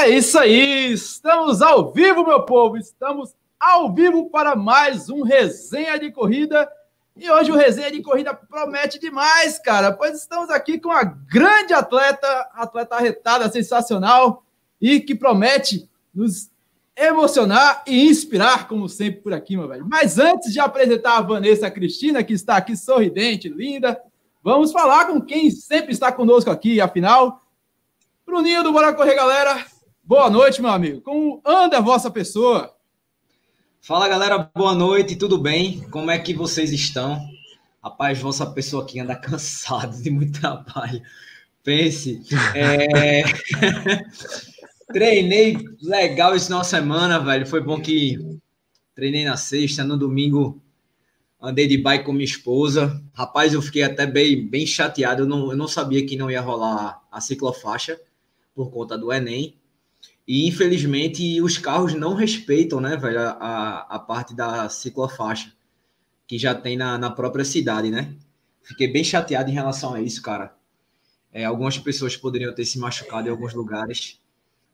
É isso aí, estamos ao vivo, meu povo, estamos ao vivo para mais um resenha de corrida. E hoje o resenha de corrida promete demais, cara, pois estamos aqui com a grande atleta, atleta arretada, sensacional e que promete nos emocionar e inspirar, como sempre por aqui, meu velho. Mas antes de apresentar a Vanessa Cristina, que está aqui sorridente, linda, vamos falar com quem sempre está conosco aqui, afinal. Bruninho do Bora Correr, galera. Boa noite, meu amigo. Como anda a vossa pessoa? Fala, galera. Boa noite. Tudo bem? Como é que vocês estão? Rapaz, vossa pessoa aqui anda cansada de muito trabalho. Pense. É... Treinei legal esse final de semana, velho. Foi bom que treinei na sexta, no domingo andei de bike com minha esposa. Rapaz, eu fiquei até bem, bem chateado. Eu não, eu não sabia que não ia rolar a ciclofaixa por conta do Enem. E infelizmente os carros não respeitam, né, velho, a, a parte da ciclofaixa que já tem na, na própria cidade, né? Fiquei bem chateado em relação a isso, cara. É, algumas pessoas poderiam ter se machucado em alguns lugares,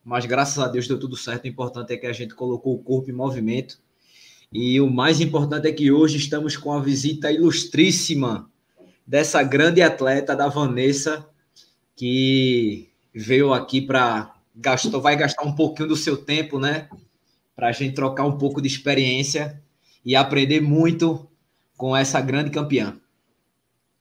mas graças a Deus deu tudo certo. O importante é que a gente colocou o corpo em movimento. E o mais importante é que hoje estamos com a visita ilustríssima dessa grande atleta da Vanessa, que veio aqui para gastou, vai gastar um pouquinho do seu tempo, né? Para a gente trocar um pouco de experiência e aprender muito com essa grande campeã.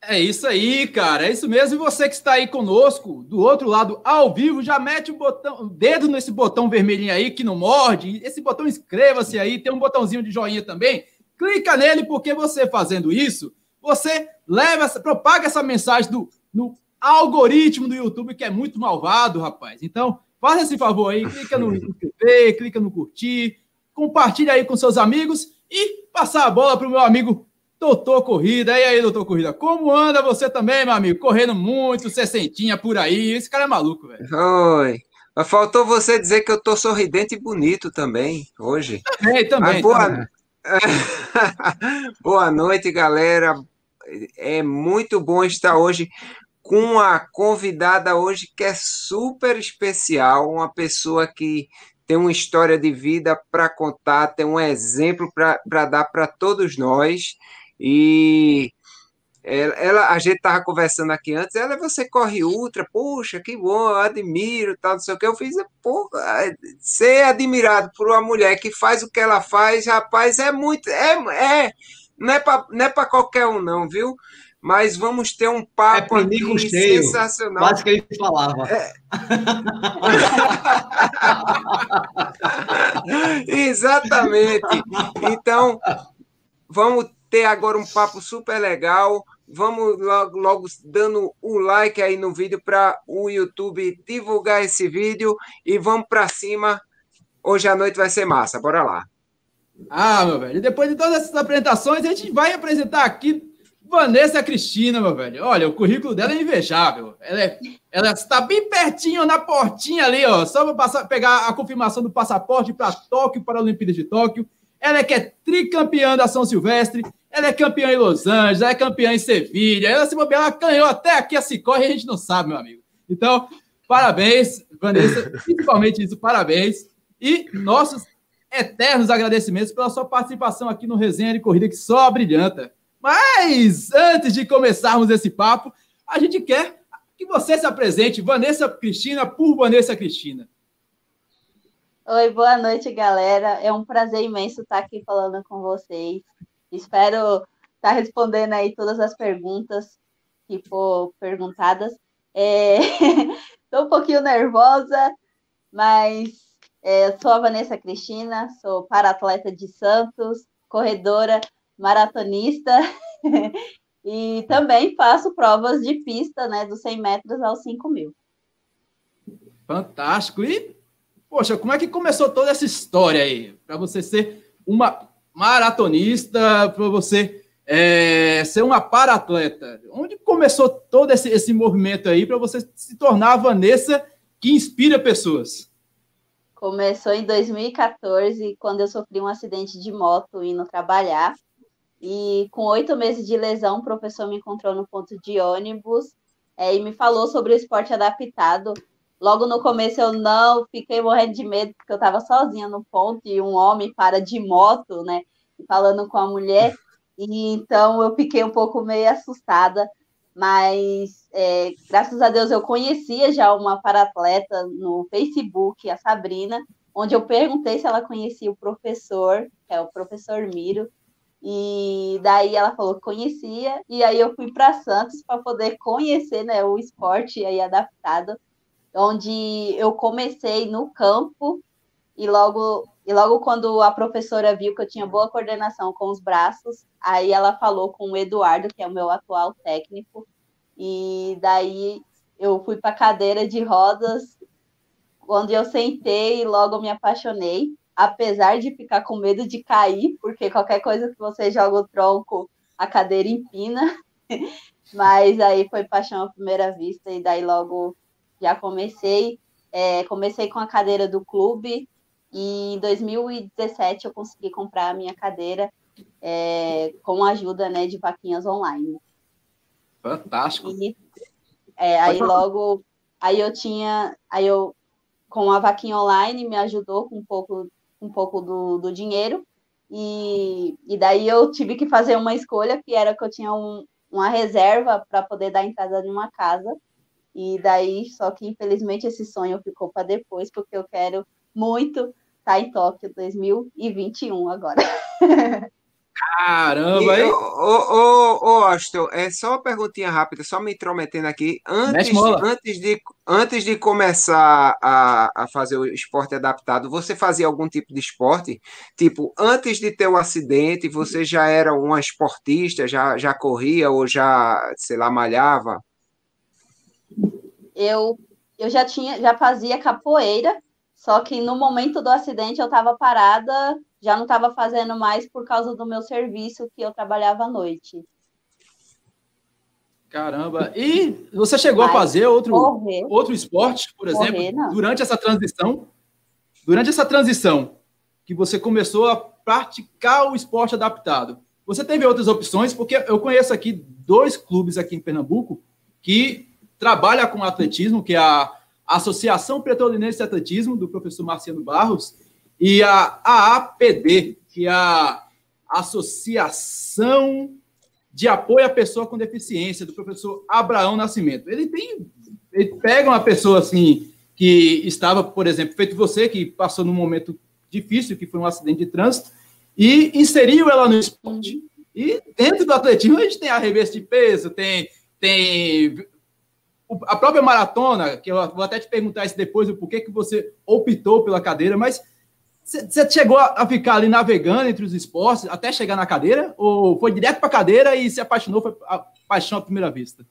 É isso aí, cara. É isso mesmo. E você que está aí conosco, do outro lado, ao vivo, já mete o botão, o dedo nesse botão vermelhinho aí que não morde. Esse botão inscreva-se aí. Tem um botãozinho de joinha também. Clica nele, porque você fazendo isso, você leva, propaga essa mensagem do, no algoritmo do YouTube, que é muito malvado, rapaz. Então, Faça esse favor aí, clica no inscrever, clica no curtir, compartilha aí com seus amigos e passar a bola para o meu amigo Doutor Corrida. E aí, Doutor Corrida, como anda você também, meu amigo? Correndo muito, sessentinha por aí. Esse cara é maluco, velho. Oi. Mas faltou você dizer que eu tô sorridente e bonito também, hoje. Também, também. boa... também. boa noite, galera. É muito bom estar hoje com a convidada hoje que é super especial, uma pessoa que tem uma história de vida para contar, tem um exemplo para dar para todos nós. E ela, ela a gente estava conversando aqui antes, ela, você corre ultra, poxa, que bom, eu admiro, tal, não sei o que. Eu fiz, pô, ser admirado por uma mulher que faz o que ela faz, rapaz, é muito, é, é não é para é qualquer um, não, viu? Mas vamos ter um papo é aqui cheio, sensacional. Quase que ele falava. É. Exatamente. Então, vamos ter agora um papo super legal. Vamos logo, logo dando o um like aí no vídeo para o YouTube divulgar esse vídeo e vamos para cima. Hoje à noite vai ser massa. Bora lá. Ah, meu velho. Depois de todas essas apresentações, a gente vai apresentar aqui Vanessa Cristina, meu velho. Olha, o currículo dela é invejável. Ela, é, ela está bem pertinho na portinha ali, ó. Só para passar, pegar a confirmação do passaporte para Tóquio, para a Olimpíada de Tóquio. Ela é que é tricampeã da São Silvestre. Ela é campeã em Los Angeles, ela é campeã em Sevilha. Ela se bobear, ela ganhou até aqui a Cicorre e a gente não sabe, meu amigo. Então, parabéns, Vanessa. Principalmente isso, parabéns. E nossos eternos agradecimentos pela sua participação aqui no Resenha de Corrida, que só brilhanta. Mas antes de começarmos esse papo, a gente quer que você se apresente, Vanessa Cristina, por Vanessa Cristina. Oi, boa noite, galera. É um prazer imenso estar aqui falando com vocês. Espero estar respondendo aí todas as perguntas que for perguntadas. Estou é... um pouquinho nervosa, mas é, sou a Vanessa Cristina, sou para-atleta de Santos, corredora maratonista e também faço provas de pista, né, dos 100 metros aos 5 mil. Fantástico! E, poxa, como é que começou toda essa história aí? Para você ser uma maratonista, para você é, ser uma para-atleta? Onde começou todo esse, esse movimento aí para você se tornar a Vanessa que inspira pessoas? Começou em 2014, quando eu sofri um acidente de moto indo trabalhar. E com oito meses de lesão, o professor me encontrou no ponto de ônibus é, e me falou sobre o esporte adaptado logo no começo eu não fiquei morrendo de medo, porque eu estava sozinha no ponto e um homem para de moto, né? Falando com a mulher. E então eu fiquei um pouco meio assustada, mas é, graças a Deus eu conhecia já uma paratleta no Facebook, a Sabrina, onde eu perguntei se ela conhecia o professor, que é o professor Miro, e daí ela falou que conhecia, e aí eu fui para Santos para poder conhecer né, o esporte aí adaptado, onde eu comecei no campo, e logo, e logo quando a professora viu que eu tinha boa coordenação com os braços, aí ela falou com o Eduardo, que é o meu atual técnico, e daí eu fui para cadeira de rodas, onde eu sentei e logo me apaixonei apesar de ficar com medo de cair, porque qualquer coisa que você joga o tronco, a cadeira empina. Mas aí foi paixão à primeira vista, e daí logo já comecei. É, comecei com a cadeira do clube, e em 2017 eu consegui comprar a minha cadeira é, com a ajuda né, de vaquinhas online. Fantástico. E, é, aí logo, aí eu tinha, aí eu com a vaquinha online me ajudou com um pouco um pouco do, do dinheiro. E, e daí eu tive que fazer uma escolha, que era que eu tinha um, uma reserva para poder dar entrada em uma casa. E daí, só que infelizmente esse sonho ficou para depois, porque eu quero muito estar tá em Tóquio 2021 agora. Caramba, hein? Ô, ô, ô, Austin, é só uma perguntinha rápida, só me intrometendo aqui. Antes, antes, de, antes de começar a, a fazer o esporte adaptado, você fazia algum tipo de esporte? Tipo, antes de ter o um acidente, você já era uma esportista, já, já corria ou já, sei lá, malhava? Eu, eu já tinha, já fazia capoeira, só que no momento do acidente eu estava parada já não estava fazendo mais por causa do meu serviço que eu trabalhava à noite. Caramba! E você chegou Mas, a fazer outro, outro esporte, por exemplo, correr, durante essa transição? Durante essa transição que você começou a praticar o esporte adaptado, você teve outras opções? Porque eu conheço aqui dois clubes aqui em Pernambuco que trabalham com atletismo, que é a Associação Petrolinense de Atletismo, do professor Marciano Barros, e a AAPD, que é a Associação de Apoio à Pessoa com Deficiência, do professor Abraão Nascimento. Ele tem. Ele pega uma pessoa assim que estava, por exemplo, feito você, que passou num momento difícil, que foi um acidente de trânsito, e inseriu ela no esporte. E dentro do atletismo a gente tem arremesso de peso, tem, tem a própria maratona, que eu vou até te perguntar isso depois, o porquê que você optou pela cadeira, mas você chegou a ficar ali navegando entre os esportes até chegar na cadeira? Ou foi direto para a cadeira e se apaixonou, foi a paixão à primeira vista?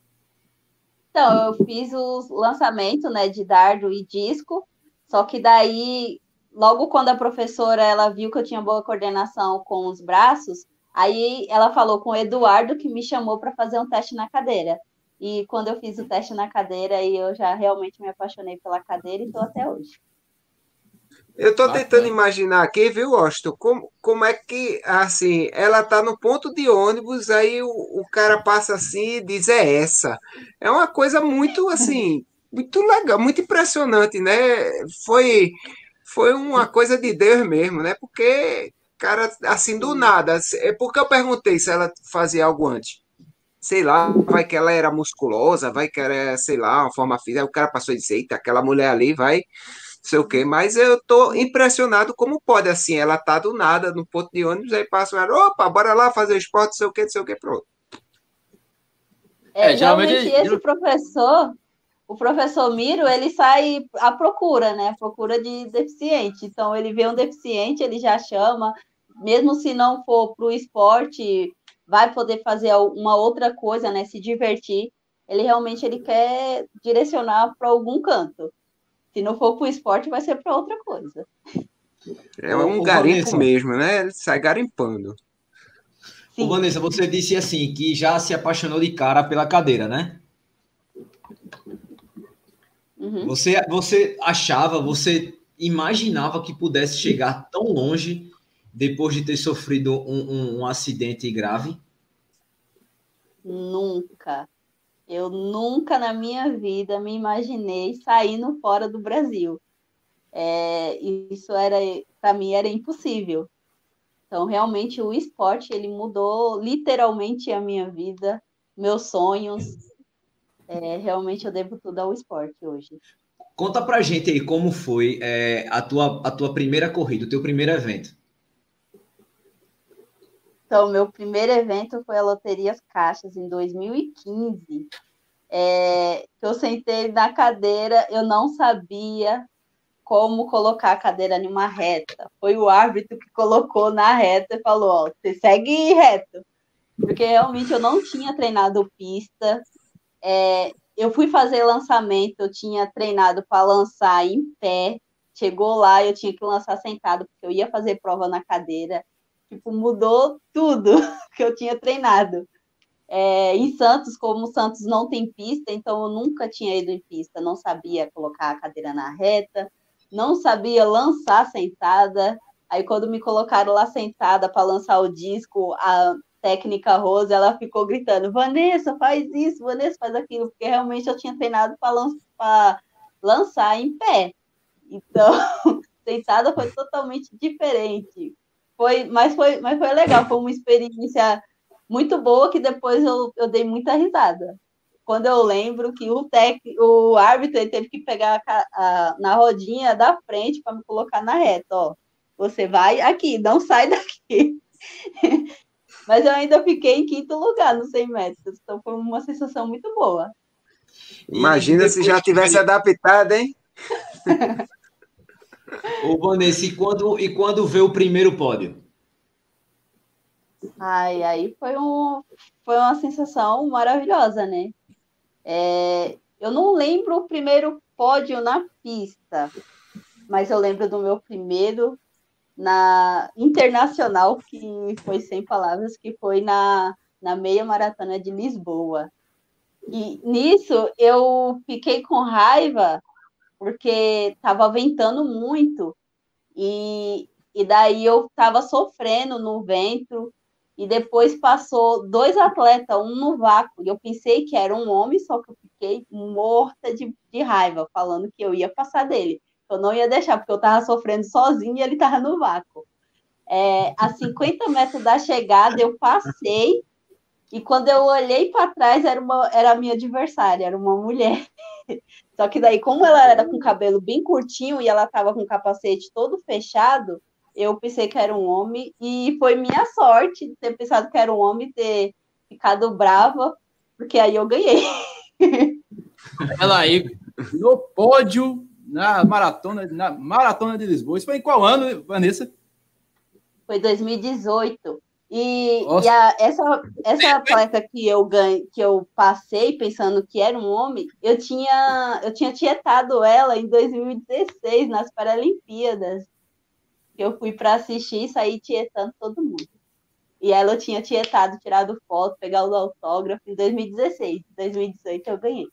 Então, eu fiz os lançamentos né, de dardo e disco, só que daí, logo quando a professora ela viu que eu tinha boa coordenação com os braços, aí ela falou com o Eduardo que me chamou para fazer um teste na cadeira. E quando eu fiz o teste na cadeira, aí eu já realmente me apaixonei pela cadeira e estou até hoje. Eu estou tentando imaginar aqui, viu, Austin, como, como é que, assim, ela está no ponto de ônibus, aí o, o cara passa assim e diz, é essa. É uma coisa muito, assim, muito legal, muito impressionante, né? Foi, foi uma coisa de Deus mesmo, né? Porque, cara, assim, do nada, é porque eu perguntei se ela fazia algo antes. Sei lá, vai que ela era musculosa, vai que era, sei lá, uma forma física, o cara passou e disse, eita, aquela mulher ali vai sei o quê, mas eu tô impressionado como pode, assim, ela tá do nada no ponto de ônibus, aí passa ela, opa, bora lá fazer esporte, sei o quê, sei o quê, pronto. É, é geralmente esse professor, o professor Miro, ele sai à procura, né, à procura de deficiente, então ele vê um deficiente, ele já chama, mesmo se não for para o esporte, vai poder fazer uma outra coisa, né, se divertir, ele realmente ele quer direcionar para algum canto. Se não for para o esporte, vai ser para outra coisa. É um Ô, garimpo Vanessa, mesmo, né? Ele sai garimpando. Sim. Ô, Vanessa, você disse assim que já se apaixonou de cara pela cadeira, né? Uhum. Você, você achava, você imaginava que pudesse chegar tão longe depois de ter sofrido um, um, um acidente grave? Nunca. Eu nunca na minha vida me imaginei saindo fora do Brasil. É, isso era, para mim, era impossível. Então, realmente, o esporte ele mudou literalmente a minha vida, meus sonhos. É, realmente, eu devo tudo ao esporte hoje. Conta pra gente aí como foi é, a, tua, a tua primeira corrida, o teu primeiro evento. Então, meu primeiro evento foi a Loterias Caixas em 2015. É, eu sentei na cadeira, eu não sabia como colocar a cadeira em uma reta. Foi o árbitro que colocou na reta e falou: ó, você segue reto. Porque realmente eu não tinha treinado pista. É, eu fui fazer lançamento, eu tinha treinado para lançar em pé. Chegou lá, eu tinha que lançar sentado, porque eu ia fazer prova na cadeira. Tipo, mudou tudo que eu tinha treinado. É, em Santos, como Santos não tem pista, então eu nunca tinha ido em pista, não sabia colocar a cadeira na reta, não sabia lançar sentada. Aí, quando me colocaram lá sentada para lançar o disco, a técnica Rose, ela ficou gritando: Vanessa, faz isso, Vanessa, faz aquilo, porque realmente eu tinha treinado para lançar em pé. Então, sentada foi totalmente diferente. Foi, mas, foi, mas foi legal, foi uma experiência muito boa que depois eu, eu dei muita risada. Quando eu lembro que o, tec, o árbitro teve que pegar a, a, na rodinha da frente para me colocar na reta, ó. Você vai aqui, não sai daqui. Mas eu ainda fiquei em quinto lugar nos 100 metros, então foi uma sensação muito boa. Imagina se já tivesse adaptado, hein? Ô, Vanessa, e quando, e quando vê o primeiro pódio? Ai, aí foi, um, foi uma sensação maravilhosa, né? É, eu não lembro o primeiro pódio na pista, mas eu lembro do meu primeiro na internacional, que foi sem palavras, que foi na, na meia maratona de Lisboa. E nisso eu fiquei com raiva porque estava ventando muito e, e daí eu estava sofrendo no vento e depois passou dois atletas, um no vácuo, e eu pensei que era um homem, só que eu fiquei morta de, de raiva, falando que eu ia passar dele. Eu não ia deixar, porque eu estava sofrendo sozinho e ele estava no vácuo. É, a 50 metros da chegada, eu passei, e quando eu olhei para trás, era, uma, era a minha adversária, era uma mulher. Só que daí, como ela era com cabelo bem curtinho e ela estava com o capacete todo fechado, eu pensei que era um homem, e foi minha sorte de ter pensado que era um homem e ter ficado brava, porque aí eu ganhei. Ela aí, no pódio na maratona, na maratona de Lisboa. Isso foi em qual ano, Vanessa? Foi 2018. E, e a, essa, essa atleta que eu ganhei, que eu passei pensando que era um homem, eu tinha, eu tinha tietado ela em 2016 nas Paralimpíadas. Eu fui para assistir e saí tietando todo mundo. E ela tinha tietado, tirado foto, pegado o autógrafo em 2016. Em 2018 eu ganhei.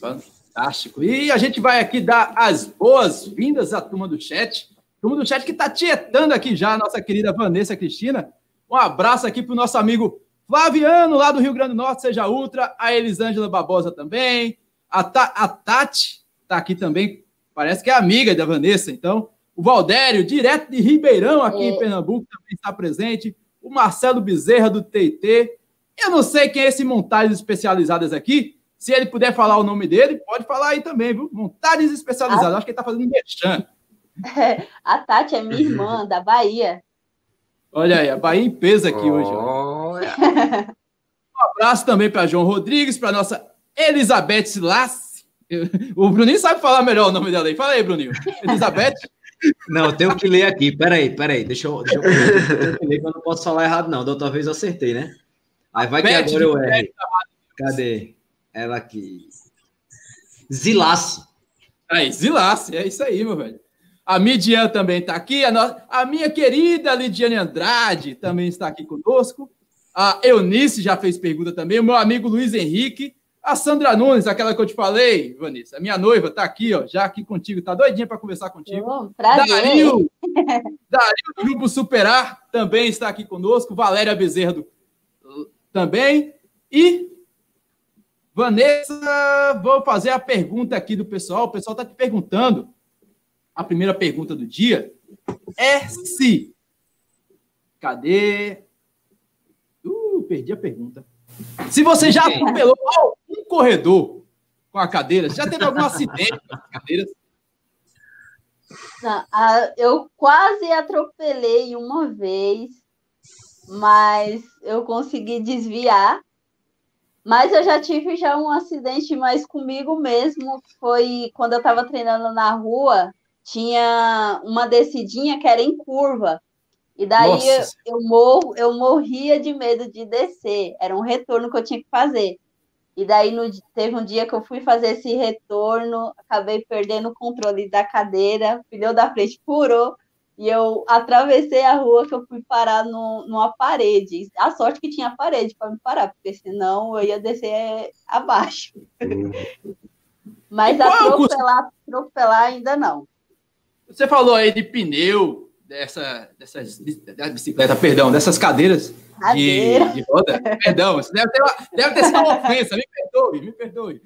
Fantástico. E a gente vai aqui dar as boas-vindas à turma do chat. Turma do chat que está tietando aqui já a nossa querida Vanessa Cristina. Um abraço aqui para o nosso amigo Flaviano, lá do Rio Grande do Norte, seja Ultra. A Elisângela Barbosa também. A, Ta a Tati está aqui também. Parece que é amiga da Vanessa. Então, o Valdério, direto de Ribeirão, aqui é. em Pernambuco, também está presente. O Marcelo Bezerra, do TT. Eu não sei quem é esse montagens especializadas aqui, se ele puder falar o nome dele, pode falar aí também, viu? Montagens especializadas. A... Acho que ele está fazendo merchan. A Tati é minha irmã, da Bahia. Olha aí, a Bahia em peso aqui oh. hoje. um abraço também para João Rodrigues, para nossa Elizabeth Silas. O Bruninho sabe falar melhor o nome dela aí. Fala aí, Bruninho. Elizabeth. Não, eu tenho que ler aqui. Peraí, peraí. Deixa eu, deixa eu, eu ler, que eu não posso falar errado, não. Da outra vez eu acertei, né? Aí vai que agora eu erro. Cadê? Ela aqui. Zilasse. Aí, Zilasse, é isso aí, meu velho. A Midian também está aqui. A, no... a minha querida Lidiane Andrade também está aqui conosco. A Eunice já fez pergunta também. O meu amigo Luiz Henrique. A Sandra Nunes, aquela que eu te falei, Vanessa. A minha noiva está aqui, ó, já aqui contigo. Tá doidinha para conversar contigo. Oh. Dario, Dario do Grupo Superar também está aqui conosco. Valéria Bezerra do... também. E, Vanessa, vou fazer a pergunta aqui do pessoal. O pessoal está te perguntando. A primeira pergunta do dia é se. Cadê? Uh, perdi a pergunta. Se você já atropelou um corredor com a cadeira, já teve algum acidente com as cadeiras? Não, eu quase atropelei uma vez, mas eu consegui desviar. Mas eu já tive já um acidente mais comigo mesmo. Foi quando eu estava treinando na rua, tinha uma descidinha que era em curva. E daí eu, eu, morro, eu morria de medo de descer. Era um retorno que eu tinha que fazer. E daí no, teve um dia que eu fui fazer esse retorno, acabei perdendo o controle da cadeira, o pneu da frente furou e eu atravessei a rua que eu fui parar no, numa parede. A sorte que tinha parede para me parar, porque senão eu ia descer abaixo. Uhum. Mas atropelar, atropelar ainda não. Você falou aí de pneu, dessa, dessas da bicicleta, perdão, dessas cadeiras de, de, roda. Perdão, isso deve ter, deve ter sido uma ofensa, me perdoe, me perdoe.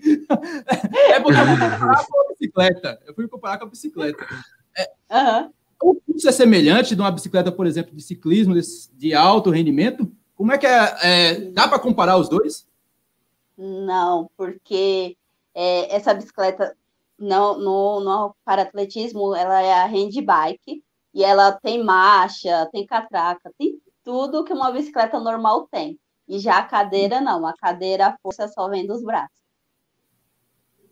É porque eu fui comparar com a bicicleta. Eu fui comparar com a bicicleta. É, uhum. O curso é semelhante de uma bicicleta, por exemplo, de ciclismo, de, de alto rendimento? Como é que é? é dá para comparar os dois? Não, porque é, essa bicicleta no, no, no para atletismo ela é a handbike e ela tem marcha, tem catraca, tem tudo que uma bicicleta normal tem. E já a cadeira não, a cadeira a força só vem dos braços.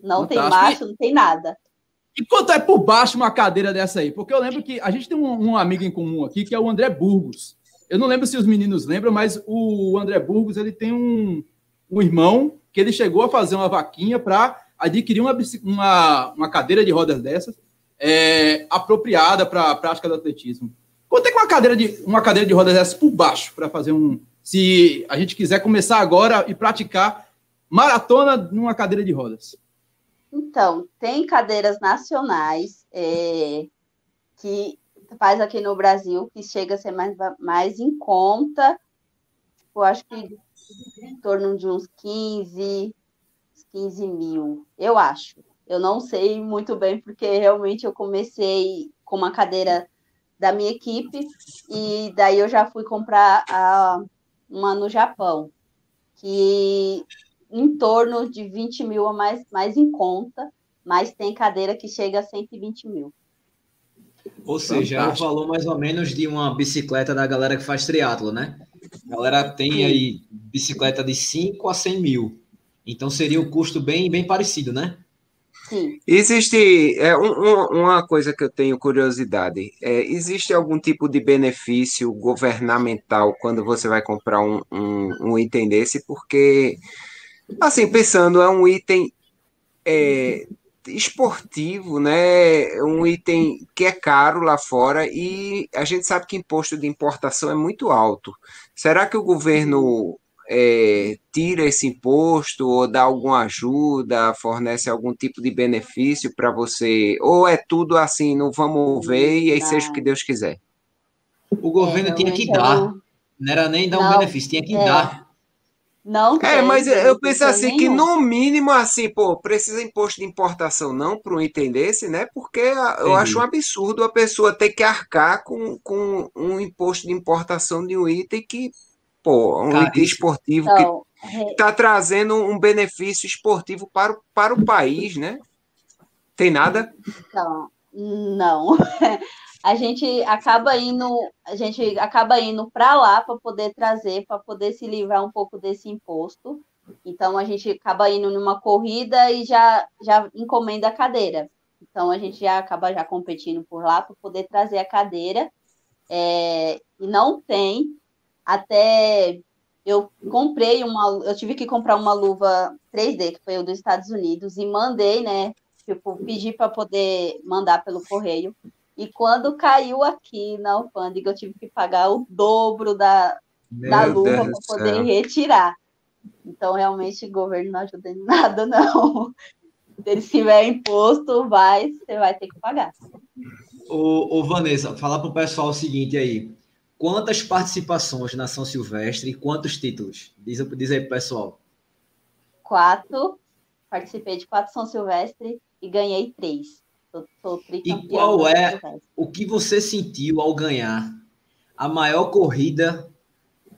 Não Fantástico. tem marcha, não tem nada. E quanto é por baixo uma cadeira dessa aí? Porque eu lembro que a gente tem um, um, amigo em comum aqui que é o André Burgos. Eu não lembro se os meninos lembram, mas o André Burgos ele tem um, um irmão que ele chegou a fazer uma vaquinha para adquirir uma, uma, uma cadeira de rodas dessas é, apropriada para a prática do atletismo. Quanto é que uma cadeira de, uma cadeira de rodas dessas por baixo para fazer um. Se a gente quiser começar agora e praticar maratona numa cadeira de rodas? Então, tem cadeiras nacionais é, que faz aqui no Brasil, que chega a ser mais, mais em conta. Eu acho que em torno de uns 15, 15 mil, eu acho. Eu não sei muito bem, porque realmente eu comecei com uma cadeira da minha equipe, e daí eu já fui comprar a, uma no Japão, que em torno de 20 mil a mais, mais em conta, mas tem cadeira que chega a 120 mil. Ou seja, é o valor mais ou menos de uma bicicleta da galera que faz triatlo, né? A galera tem aí bicicleta de 5 a 100 mil. Então seria um custo bem, bem parecido, né? Sim. Existe é, um, uma coisa que eu tenho curiosidade. É, existe algum tipo de benefício governamental quando você vai comprar um, um, um item desse? Porque, assim, pensando, é um item é, esportivo, né? Um item que é caro lá fora e a gente sabe que imposto de importação é muito alto. Será que o governo é, tira esse imposto ou dá alguma ajuda, fornece algum tipo de benefício para você? Ou é tudo assim, não vamos ver e aí seja o que Deus quiser? O governo é, tinha que dar. Não era nem dar não, um benefício, tinha que é. dar. Não tem, É, mas eu penso assim nenhum. que no mínimo assim, pô, precisa imposto de importação não para um item desse, né? Porque eu acho um absurdo a pessoa ter que arcar com, com um imposto de importação de um item que Pô, um item esportivo então, que está trazendo um benefício esportivo para, o, para o país, né? Tem nada? Então, não. A gente acaba indo, a gente acaba indo para lá para poder trazer, para poder se livrar um pouco desse imposto. Então a gente acaba indo numa corrida e já já encomenda a cadeira. Então a gente já acaba já competindo por lá para poder trazer a cadeira. É, e não tem até eu comprei uma, eu tive que comprar uma luva 3D, que foi o dos Estados Unidos, e mandei, né? Tipo, pedi para poder mandar pelo correio. E quando caiu aqui na alfândega, eu tive que pagar o dobro da, da luva para poder céu. retirar. Então, realmente, o governo não ajuda em nada, não. Se tiver imposto, vai, você vai ter que pagar. Ô, ô Vanessa, falar para o pessoal o seguinte aí. Quantas participações na São Silvestre e quantos títulos? Diz, diz aí, pessoal. quatro, participei de quatro São Silvestre e ganhei três. Sou, sou e qual é o que você sentiu ao ganhar a maior corrida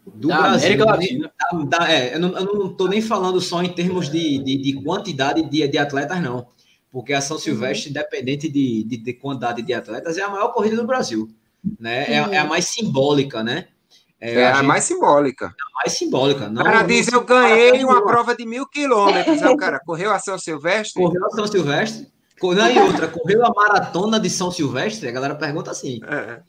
do da Brasil? América Latina. Da, da, é, eu, não, estou nem falando só em termos de, de, de quantidade de, de atletas, não. Porque a São uhum. Silvestre, uhum. independente de, de, de, quantidade de atletas, é a maior corrida do Brasil. Né? É, é a mais simbólica, né? É, é a, gente... mais simbólica. É a mais simbólica. Não, o cara diz, eu ganhei uma prova de mil quilômetros. o cara correu a São Silvestre? Correu a São Silvestre. Não, e outra, correu a maratona de São Silvestre? A galera pergunta assim. É.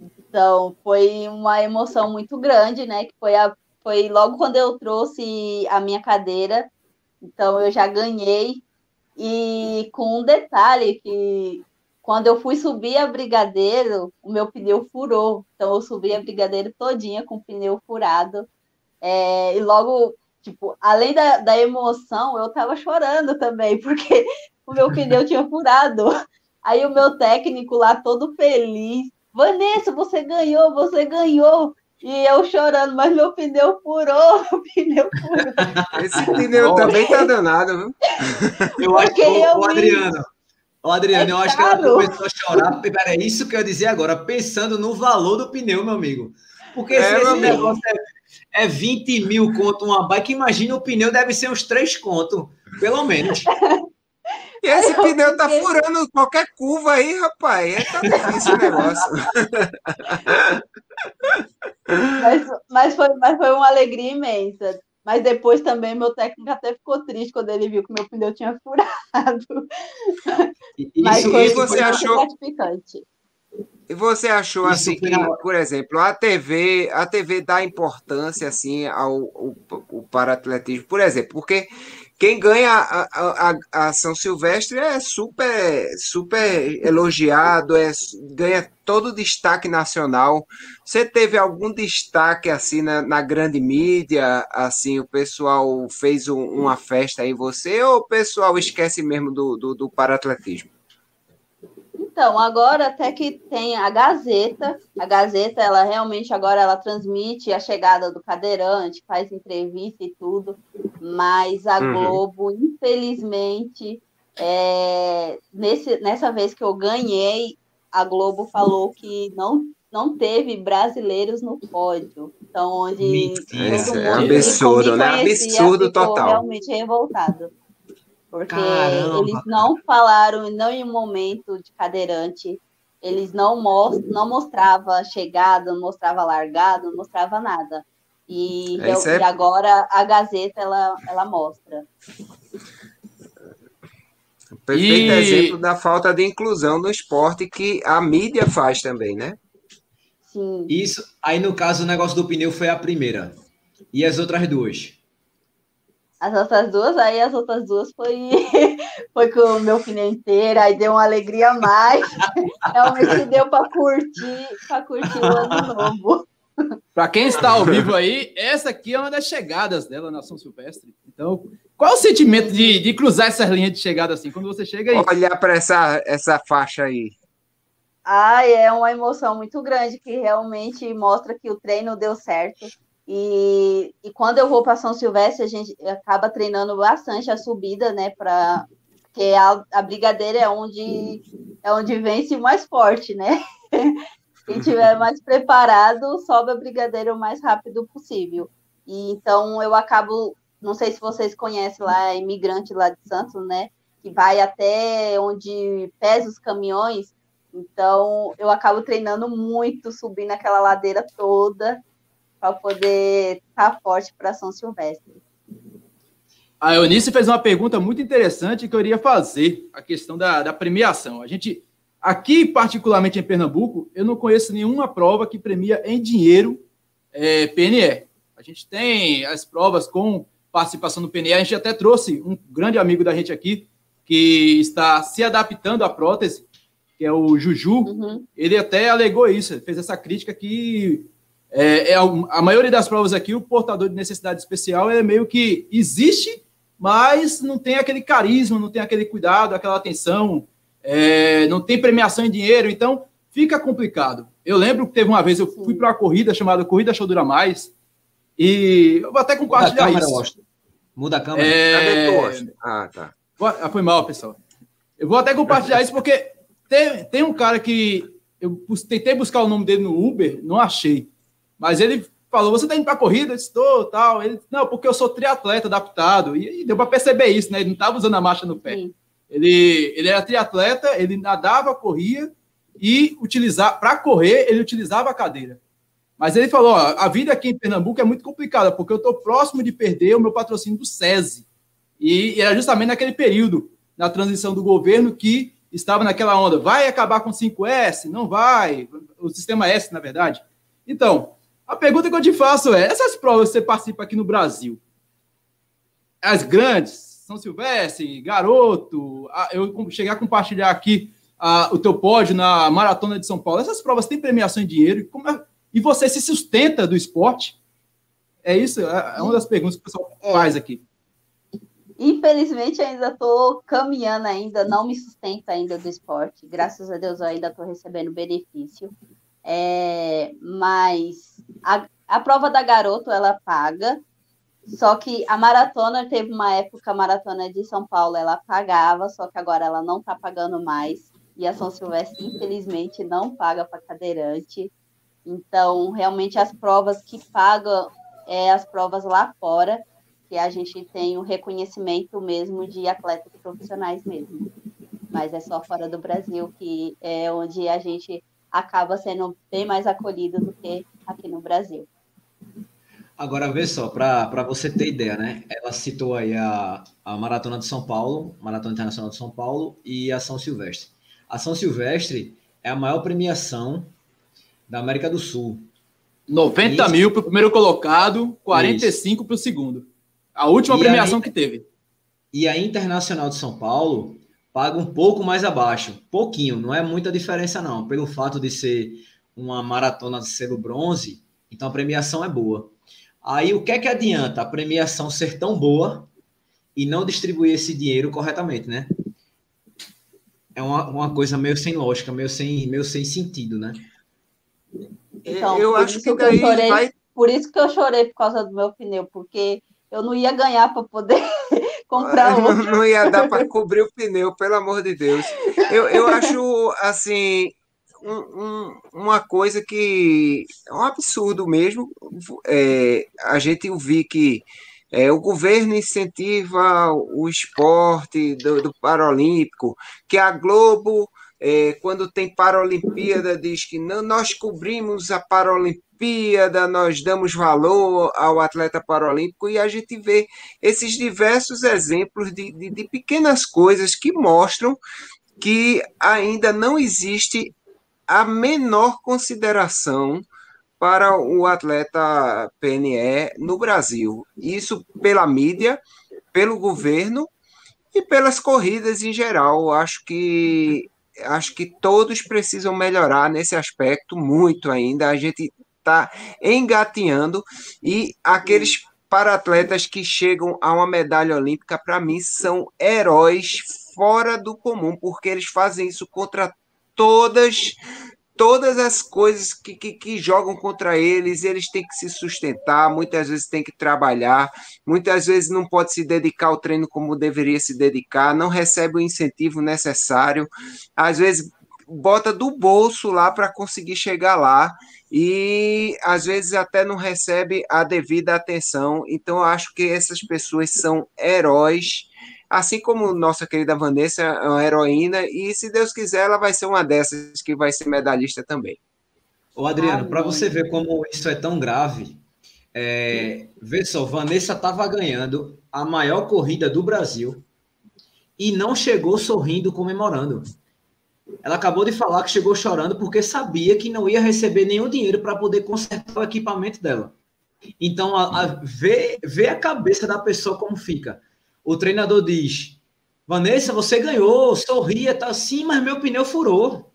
Então, foi uma emoção muito grande, né? Que foi, a, foi logo quando eu trouxe a minha cadeira. Então, eu já ganhei. E com um detalhe que quando eu fui subir a Brigadeiro, o meu pneu furou. Então, eu subi a Brigadeiro todinha com o pneu furado. É, e logo Tipo, além da, da emoção, eu tava chorando também, porque o meu pneu tinha furado. Aí o meu técnico lá todo feliz, Vanessa, você ganhou, você ganhou. E eu chorando, mas meu pneu furou, meu pneu furou. Esse pneu também tá danado, viu? Eu acho que o Adriano. Ô, Adriano, é eu acho que ela começou a chorar. Pera, é isso que eu ia dizer agora, pensando no valor do pneu, meu amigo. Porque é, esse, esse negócio é é 20 mil conto uma bike, imagina o pneu deve ser uns 3 conto, pelo menos. E esse pneu tá furando qualquer curva aí, rapaz. É tá difícil o negócio. Mas, mas, foi, mas foi uma alegria imensa. Mas depois também meu técnico até ficou triste quando ele viu que meu pneu tinha furado. Isso, mas foi, você foi achou gratificante. E você achou Isso assim que, por exemplo, a TV, a TV dá importância assim ao, ao, ao paratletismo, por exemplo, porque quem ganha a, a, a, São Silvestre é super super elogiado, é, ganha todo o destaque nacional. Você teve algum destaque assim na, na grande mídia? Assim, o pessoal fez um, uma festa em você ou o pessoal esquece mesmo do, do, do paratletismo? Então, agora até que tem a Gazeta, a Gazeta, ela realmente agora ela transmite a chegada do cadeirante, faz entrevista e tudo, mas a uhum. Globo, infelizmente, é, nesse, nessa vez que eu ganhei, a Globo falou que não, não teve brasileiros no pódio. Então, onde. Mentira, é absurdo, né? Absurdo total. realmente revoltado. Porque Caramba. eles não falaram, não em um momento de cadeirante, eles não, most, não mostrava chegada, não mostrava largada, não mostrava nada. E, é, eu, é... e agora a Gazeta ela, ela mostra. Perfeito e... exemplo da falta de inclusão no esporte que a mídia faz também, né? Sim. Isso, aí no caso o negócio do pneu foi a primeira. E as outras duas? As outras duas, aí as outras duas foi, foi com o meu filho inteiro, aí deu uma alegria a mais. Realmente deu para curtir, para curtir o ano novo. Para quem está ao vivo aí, essa aqui é uma das chegadas dela na São Silvestre. Então, qual o sentimento de, de cruzar essas linhas de chegada assim? Quando você chega aí. Olhar para essa, essa faixa aí. Ah, é uma emoção muito grande que realmente mostra que o treino deu certo e, e quando eu vou para São Silvestre, a gente acaba treinando bastante a subida, né? Para que a, a brigadeira é onde é onde vence mais forte, né? Quem tiver mais preparado sobe a brigadeira o mais rápido possível. E então eu acabo, não sei se vocês conhecem lá, é imigrante lá de Santos, né? Que vai até onde pesa os caminhões. Então eu acabo treinando muito, subindo aquela ladeira toda para poder estar tá forte para São Silvestre. A Eunice fez uma pergunta muito interessante que eu iria fazer, a questão da, da premiação. A gente, aqui, particularmente em Pernambuco, eu não conheço nenhuma prova que premia em dinheiro é, PNE. A gente tem as provas com participação no PNE, a gente até trouxe um grande amigo da gente aqui, que está se adaptando à prótese, que é o Juju. Uhum. Ele até alegou isso, fez essa crítica que é, é, a maioria das provas aqui, o portador de necessidade especial é meio que existe, mas não tem aquele carisma, não tem aquele cuidado, aquela atenção, é, não tem premiação em dinheiro, então fica complicado. Eu lembro que teve uma vez, eu fui para uma corrida chamada Corrida Show Dura Mais, e eu vou até compartilhar isso. Muda a câmera. É... Ah, tá. Ah, foi mal, pessoal. Eu vou até compartilhar isso porque tem, tem um cara que eu tentei buscar o nome dele no Uber, não achei. Mas ele falou: Você tá indo pra corrida? Eu disse: Tô, tal. Ele Não, porque eu sou triatleta adaptado. E, e deu para perceber isso, né? Ele não tava usando a marcha no pé. Ele, ele era triatleta, ele nadava, corria e utilizar para correr, ele utilizava a cadeira. Mas ele falou: ó, a vida aqui em Pernambuco é muito complicada, porque eu estou próximo de perder o meu patrocínio do SESI. E, e era justamente naquele período, na transição do governo, que estava naquela onda: vai acabar com 5S? Não vai. O sistema S, na verdade. Então, a pergunta que eu te faço é: essas provas que você participa aqui no Brasil, as grandes, São Silvestre, Garoto, eu cheguei a compartilhar aqui o teu pódio na Maratona de São Paulo, essas provas têm premiação em dinheiro e, é, e você se sustenta do esporte? É isso? É, é uma das perguntas que o pessoal é. faz aqui. Infelizmente, ainda estou caminhando ainda, não me sustenta ainda do esporte. Graças a Deus, eu ainda estou recebendo benefício. É, mas a, a prova da garoto, ela paga. Só que a maratona teve uma época, a maratona de São Paulo, ela pagava, só que agora ela não está pagando mais. E a São Silvestre, infelizmente, não paga para cadeirante. Então, realmente, as provas que pagam é as provas lá fora, que a gente tem o reconhecimento mesmo de atletas profissionais mesmo. Mas é só fora do Brasil que é onde a gente acaba sendo bem mais acolhido do que aqui no Brasil. Agora, vê só, para você ter ideia, né? Ela citou aí a, a Maratona de São Paulo, Maratona Internacional de São Paulo e a São Silvestre. A São Silvestre é a maior premiação da América do Sul. 90 Isso. mil para o primeiro colocado, 45 para o segundo. A última e premiação a, que teve. E a Internacional de São Paulo paga um pouco mais abaixo. Pouquinho, não é muita diferença, não. Pelo fato de ser uma maratona de selo bronze, então a premiação é boa. Aí o que é que adianta a premiação ser tão boa e não distribuir esse dinheiro corretamente, né? é uma, uma coisa meio sem lógica, meio sem, meio sem sentido, né? Então, eu acho que, eu chorei, vai... Por isso que eu chorei por causa do meu pneu, porque eu não ia ganhar para poder comprar outro. Não, não ia dar para cobrir o pneu, pelo amor de Deus. Eu, eu acho, assim, um, um, uma coisa que é um absurdo mesmo. É, a gente ouvi que é, o governo incentiva o esporte do, do Paralímpico, que a Globo, é, quando tem Paralimpíada, diz que não, nós cobrimos a Paralimpíada, nós damos valor ao atleta paralímpico, e a gente vê esses diversos exemplos de, de, de pequenas coisas que mostram que ainda não existe a menor consideração para o atleta PNE no Brasil. Isso pela mídia, pelo governo e pelas corridas em geral. Acho que acho que todos precisam melhorar nesse aspecto muito ainda. A gente está engatinhando e aqueles para atletas que chegam a uma medalha olímpica, para mim, são heróis fora do comum, porque eles fazem isso contra todas todas as coisas que, que, que, jogam contra eles, eles têm que se sustentar, muitas vezes têm que trabalhar, muitas vezes não pode se dedicar ao treino como deveria se dedicar, não recebe o incentivo necessário, às vezes bota do bolso lá para conseguir chegar lá e às vezes até não recebe a devida atenção. Então eu acho que essas pessoas são heróis assim como nossa querida Vanessa é uma heroína, e se Deus quiser, ela vai ser uma dessas que vai ser medalhista também. Ô Adriano, para você ver como isso é tão grave, é, vê só, Vanessa estava ganhando a maior corrida do Brasil e não chegou sorrindo, comemorando. Ela acabou de falar que chegou chorando porque sabia que não ia receber nenhum dinheiro para poder consertar o equipamento dela. Então, a, a, vê, vê a cabeça da pessoa como fica o treinador diz: Vanessa, você ganhou, sorria, tá assim, mas meu pneu furou.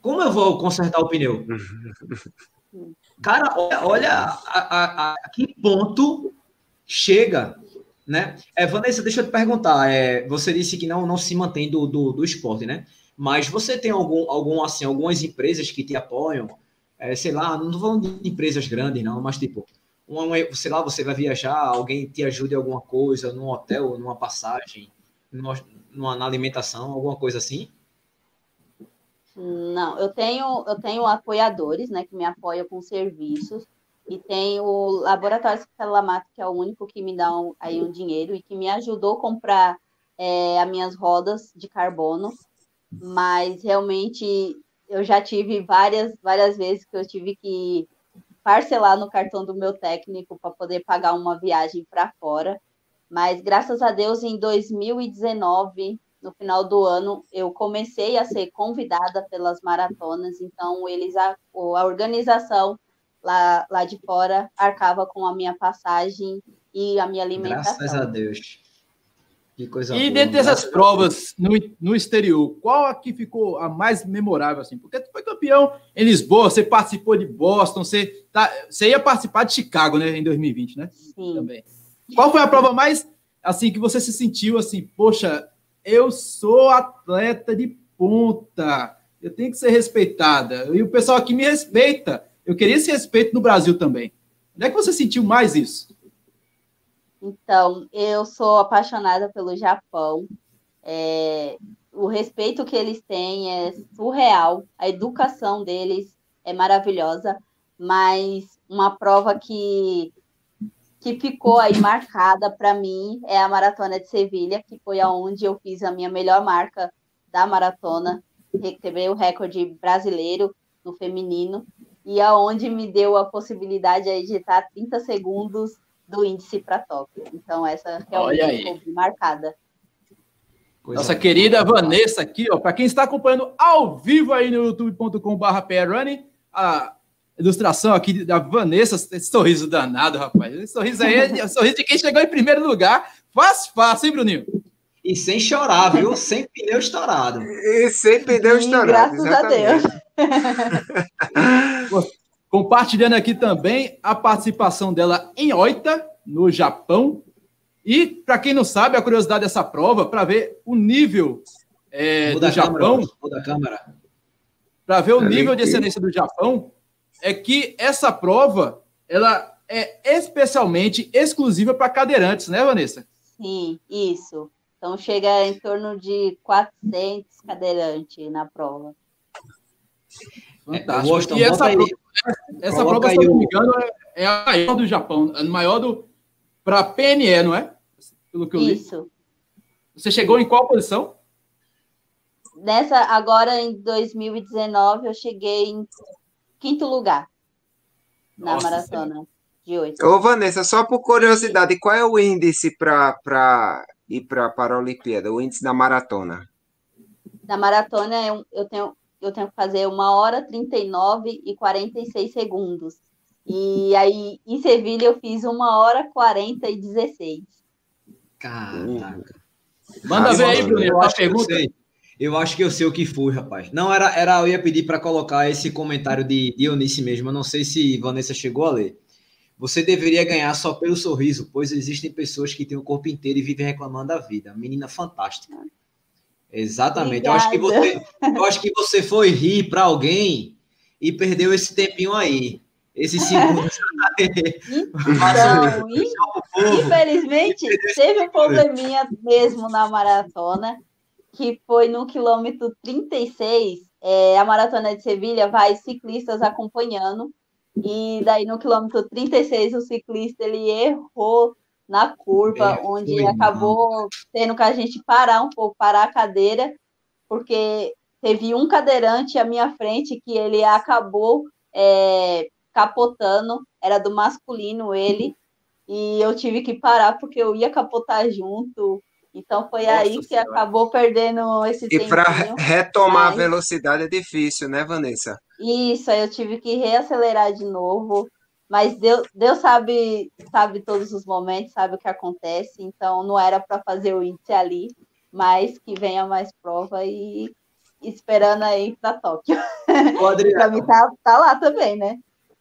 Como eu vou consertar o pneu? Cara, olha, olha a, a, a, que ponto chega, né? É, Vanessa, deixa eu te perguntar. É, você disse que não, não se mantém do, do, do esporte, né? Mas você tem algum, algum assim, algumas empresas que te apoiam? É, sei lá, não estou falando de empresas grandes, não, mas tipo, uma, sei lá, você vai viajar, alguém te ajuda em alguma coisa, num hotel, numa passagem, numa, numa, na alimentação, alguma coisa assim? Não, eu tenho, eu tenho apoiadores, né, que me apoiam com serviços, e tem o Laboratório Escalamato, que é o único que me dá um, aí um dinheiro e que me ajudou a comprar é, as minhas rodas de carbono, mas realmente eu já tive várias, várias vezes que eu tive que parcelar no cartão do meu técnico para poder pagar uma viagem para fora. Mas graças a Deus, em 2019, no final do ano, eu comecei a ser convidada pelas maratonas, então eles a, a organização lá, lá de fora arcava com a minha passagem e a minha alimentação. Graças a Deus. Que coisa e boa, dentre essas provas no, no exterior, qual a que ficou a mais memorável, assim? Porque tu foi campeão em Lisboa, você participou de Boston, você, tá, você ia participar de Chicago, né, em 2020, né? Sim. Também. Qual foi a prova mais, assim, que você se sentiu, assim, poxa, eu sou atleta de ponta, eu tenho que ser respeitada, e o pessoal aqui me respeita. Eu queria esse respeito no Brasil também. Onde é que você sentiu mais isso? Então, eu sou apaixonada pelo Japão. É, o respeito que eles têm é surreal. A educação deles é maravilhosa. Mas uma prova que, que ficou aí marcada para mim é a Maratona de Sevilha, que foi aonde eu fiz a minha melhor marca da maratona. Recebi o recorde brasileiro no feminino e aonde me deu a possibilidade de estar 30 segundos do índice para Tóquio. Então, essa realmente ficou marcada. Coisa Nossa boa. querida Vanessa aqui, ó, para quem está acompanhando ao vivo aí no youtube.com.br a ilustração aqui da Vanessa, esse sorriso danado, rapaz. Esse sorriso aí é o sorriso de quem chegou em primeiro lugar. Faz fácil, hein, Bruninho? E sem chorar, viu? sem pneu estourado. E sem pneu estourado. Graças exatamente. a Deus. Compartilhando aqui também a participação dela em Oita, no Japão. E, para quem não sabe, a curiosidade dessa prova, para ver o nível é, do Japão. Para ver o nível de excelência do Japão, é que essa prova ela é especialmente exclusiva para cadeirantes, né, Vanessa? Sim, isso. Então chega em torno de 400 cadeirantes na prova. Fantástico. É, e essa prova, essa prova, se não me engano, é, é a maior do Japão, a maior do para PNE, não é? Pelo que eu li. Isso. Você chegou em qual posição? Nessa, agora em 2019, eu cheguei em quinto lugar na Nossa, maratona de oito. Ô, Vanessa, só por curiosidade, qual é o índice para ir para a Olimpíada? O índice da maratona? Na maratona, eu, eu tenho eu tenho que fazer uma hora 39 e 46 segundos. E aí, em Sevilha, eu fiz uma hora 40 e 16. Caraca. Manda ver aí, Bruno, eu, acho pergunta. Que eu, acho que eu sei o que foi, rapaz. Não, era, era eu ia pedir para colocar esse comentário de Dionísio mesmo. Eu não sei se Vanessa chegou a ler. Você deveria ganhar só pelo sorriso, pois existem pessoas que têm o corpo inteiro e vivem reclamando da vida. Menina fantástica. Exatamente. Eu acho, que você, eu acho que você foi rir para alguém e perdeu esse tempinho aí. Esses segundos. então, infelizmente, teve um probleminha mesmo na maratona, que foi no quilômetro 36. É, a maratona de Sevilha vai ciclistas acompanhando. E daí no quilômetro 36 o ciclista ele errou na curva, é, onde foi, acabou não. tendo que a gente parar um pouco, parar a cadeira, porque teve um cadeirante à minha frente que ele acabou é, capotando, era do masculino ele, e eu tive que parar porque eu ia capotar junto. Então foi Nossa aí que senhora. acabou perdendo esse E para retomar mas... a velocidade é difícil, né, Vanessa? Isso, aí eu tive que reacelerar de novo. Mas Deus, Deus sabe, sabe todos os momentos, sabe o que acontece, então não era para fazer o índice ali, mas que venha mais prova e esperando aí para Tóquio. para mim tá, tá lá também, né?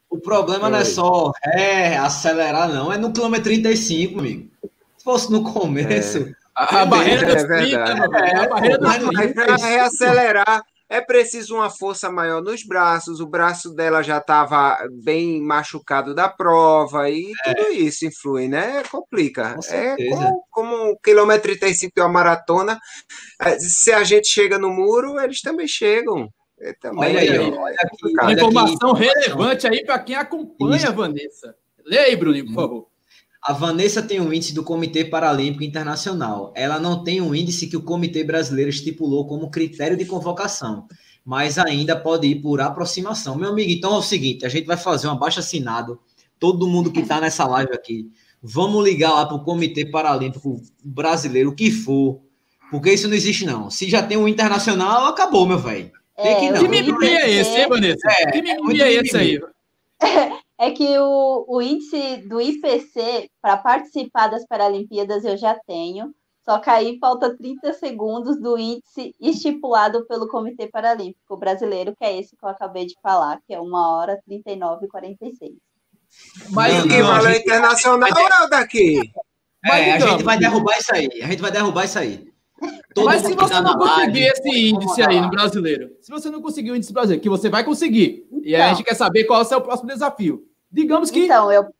O problema não é só é, acelerar, não, é no quilômetro 35, amigo. Se fosse no começo. É. A, a, barreira dos é 30, é, a barreira dos 30. Para reacelerar, é preciso uma força maior nos braços, o braço dela já estava bem machucado da prova, e é. tudo isso influi, né? Complica. É como, como um quilômetro e 35 de uma maratona. É, se a gente chega no muro, eles também chegam. É também, olha aí, olha aqui, olha informação aqui. relevante aí para quem acompanha, Isso. Vanessa. Lê aí, Bruno, por favor. A Vanessa tem um índice do Comitê Paralímpico Internacional. Ela não tem um índice que o Comitê Brasileiro estipulou como critério de convocação, mas ainda pode ir por aproximação. Meu amigo, então é o seguinte: a gente vai fazer um abaixo assinado, todo mundo que está nessa live aqui. Vamos ligar lá para o Comitê Paralímpico Brasileiro, o que for, porque isso não existe, não. Se já tem um internacional, acabou, meu velho. É, que mimimi é esse, hein, Vanessa? É, que mimimi é, é esse aí? é que o, o índice do IPC para participar das Paralimpíadas eu já tenho, só que aí falta 30 segundos do índice estipulado pelo Comitê Paralímpico Brasileiro, que é esse que eu acabei de falar, que é 1 hora 39 e 46. Mas o que valeu internacional é o daqui. É, a gente vai derrubar isso aí. A gente vai derrubar isso aí. Todo Mas se você tá não conseguir live, esse índice aí no brasileiro, se você não conseguir o índice brasileiro, que você vai conseguir, então, e a gente quer saber qual é o seu próximo desafio. Digamos que. Então, eu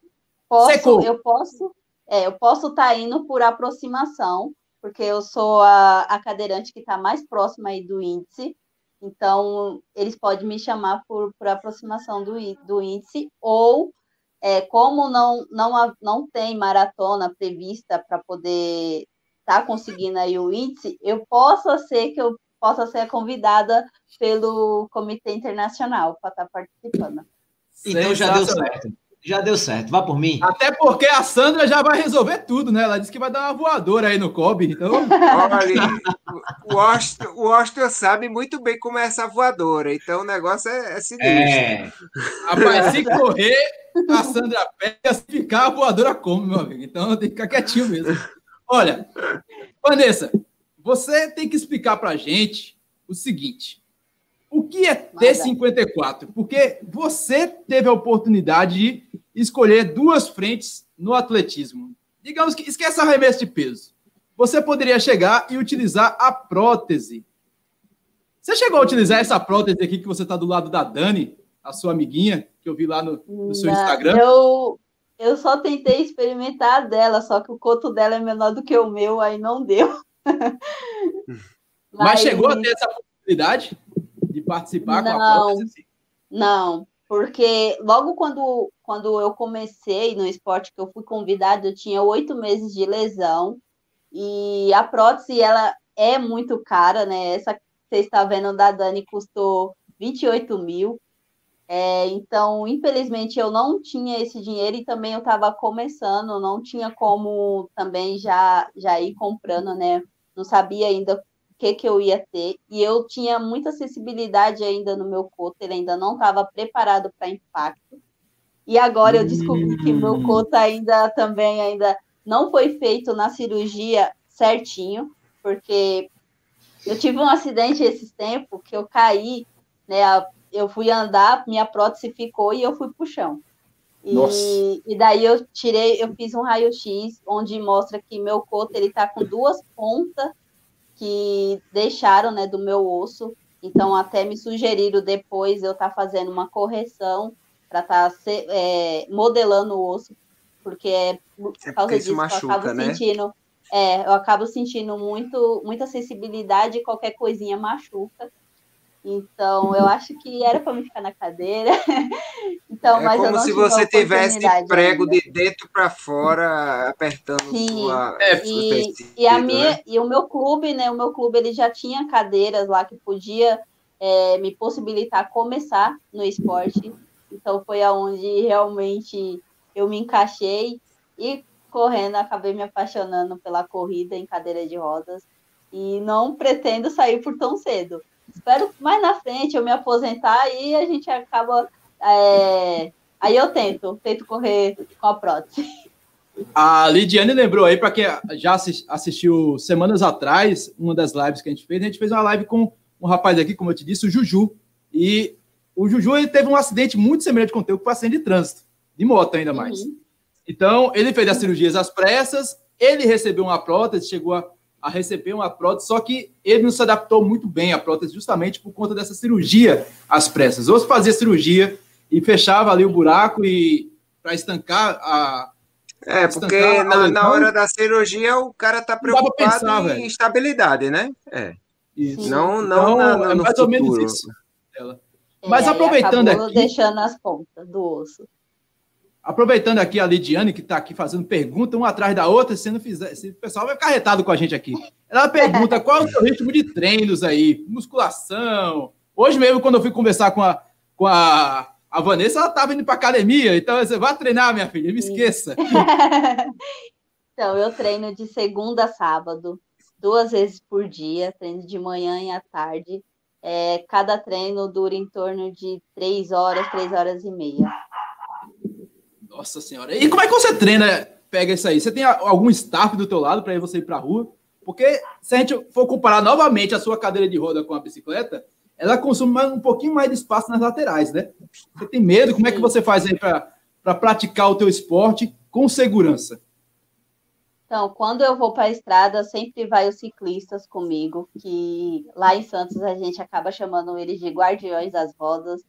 posso, secou. eu posso, é, eu posso estar tá indo por aproximação, porque eu sou a, a cadeirante que está mais próxima aí do índice. Então, eles podem me chamar por, por aproximação do, do índice, ou é, como não, não, não tem maratona prevista para poder está conseguindo aí o índice, eu possa ser que eu possa ser convidada pelo Comitê Internacional para estar tá participando. Então já deu certo. Já deu certo, vá por mim. Até porque a Sandra já vai resolver tudo, né? Ela disse que vai dar uma voadora aí no Kobe, então. Olha, o Austin, o Austin sabe muito bem como é essa voadora, então o negócio é, é sinistro. É. Rapaz, se correr, a Sandra pega, se ficar, a voadora come, meu amigo. Então tem que ficar quietinho mesmo. Olha, Vanessa, você tem que explicar para a gente o seguinte: o que é T54? Porque você teve a oportunidade de escolher duas frentes no atletismo. Digamos que esquece arremesso de peso. Você poderia chegar e utilizar a prótese. Você chegou a utilizar essa prótese aqui que você está do lado da Dani, a sua amiguinha, que eu vi lá no, no seu Instagram? Eu, eu só tentei experimentar a dela, só que o coto dela é menor do que o meu, aí não deu. Mas, Mas chegou a ter essa possibilidade de participar não, com a prótese? Assim? Não, porque logo quando, quando eu comecei no esporte que eu fui convidada, eu tinha oito meses de lesão e a prótese ela é muito cara, né? Essa que você está vendo da Dani custou 28 mil. É, então, infelizmente, eu não tinha esse dinheiro e também eu estava começando, não tinha como também já, já ir comprando, né? Não sabia ainda que, que eu ia ter. E eu tinha muita acessibilidade ainda no meu coto, ele ainda não estava preparado para impacto. E agora eu descobri que meu hum. coto ainda também ainda não foi feito na cirurgia certinho, porque eu tive um acidente esses tempos que eu caí, né? eu fui andar, minha prótese ficou e eu fui pro chão. E, e daí eu tirei, eu fiz um raio-x onde mostra que meu coto ele tá com duas pontas que deixaram, né, do meu osso. Então até me sugeriram depois eu estar tá fazendo uma correção para estar tá é, modelando o osso, porque é por causa disso machuca, eu acabo né? sentindo, é, eu acabo sentindo muito muita sensibilidade, qualquer coisinha machuca. Então, eu acho que era para me ficar na cadeira. então, é mas como se você tivesse prego ainda. de dentro para fora, apertando Sim. sua, é, e, e, a minha, né? e o meu clube, né? O meu clube ele já tinha cadeiras lá que podia é, me possibilitar começar no esporte. Então, foi aonde realmente eu me encaixei e correndo acabei me apaixonando pela corrida em cadeira de rodas e não pretendo sair por tão cedo espero mais na frente eu me aposentar e a gente acaba. É... Aí eu tento, tento correr com a prótese. A Lidiane lembrou aí, para quem já assistiu semanas atrás, uma das lives que a gente fez, a gente fez uma live com um rapaz aqui, como eu te disse, o Juju. E o Juju ele teve um acidente muito semelhante com o teu, com acidente de trânsito, de moto ainda mais. Uhum. Então, ele fez as cirurgias às pressas, ele recebeu uma prótese, chegou a a receber uma prótese, só que ele não se adaptou muito bem à prótese justamente por conta dessa cirurgia às pressas. Ou se fazia cirurgia e fechava ali o buraco e para estancar a. É, porque na, na, hora da cirurgia o cara tá preocupado pensar, em velho. estabilidade, né? É. Isso. Não, não, então, na, é mais futuro. ou menos isso. Mas é, aproveitando aqui. deixando as pontas do osso. Aproveitando aqui a Lidiane, que está aqui fazendo pergunta uma atrás da outra, se não fizer, se o pessoal vai carretado com a gente aqui. Ela pergunta qual é o seu ritmo de treinos aí, musculação. Hoje mesmo, quando eu fui conversar com a, com a, a Vanessa, ela estava indo para academia, então você vai treinar, minha filha, me esqueça. então, eu treino de segunda a sábado, duas vezes por dia, treino de manhã e à tarde. É, cada treino dura em torno de três horas, três horas e meia. Nossa senhora. E como é que você treina, pega isso aí? Você tem algum staff do teu lado para você ir para a rua? Porque se a gente for comparar novamente a sua cadeira de roda com a bicicleta, ela consome mais, um pouquinho mais de espaço nas laterais, né? Você tem medo? Como é que você faz aí para praticar o teu esporte com segurança? Então, quando eu vou para a estrada, sempre vai os ciclistas comigo, que lá em Santos a gente acaba chamando eles de guardiões das rodas.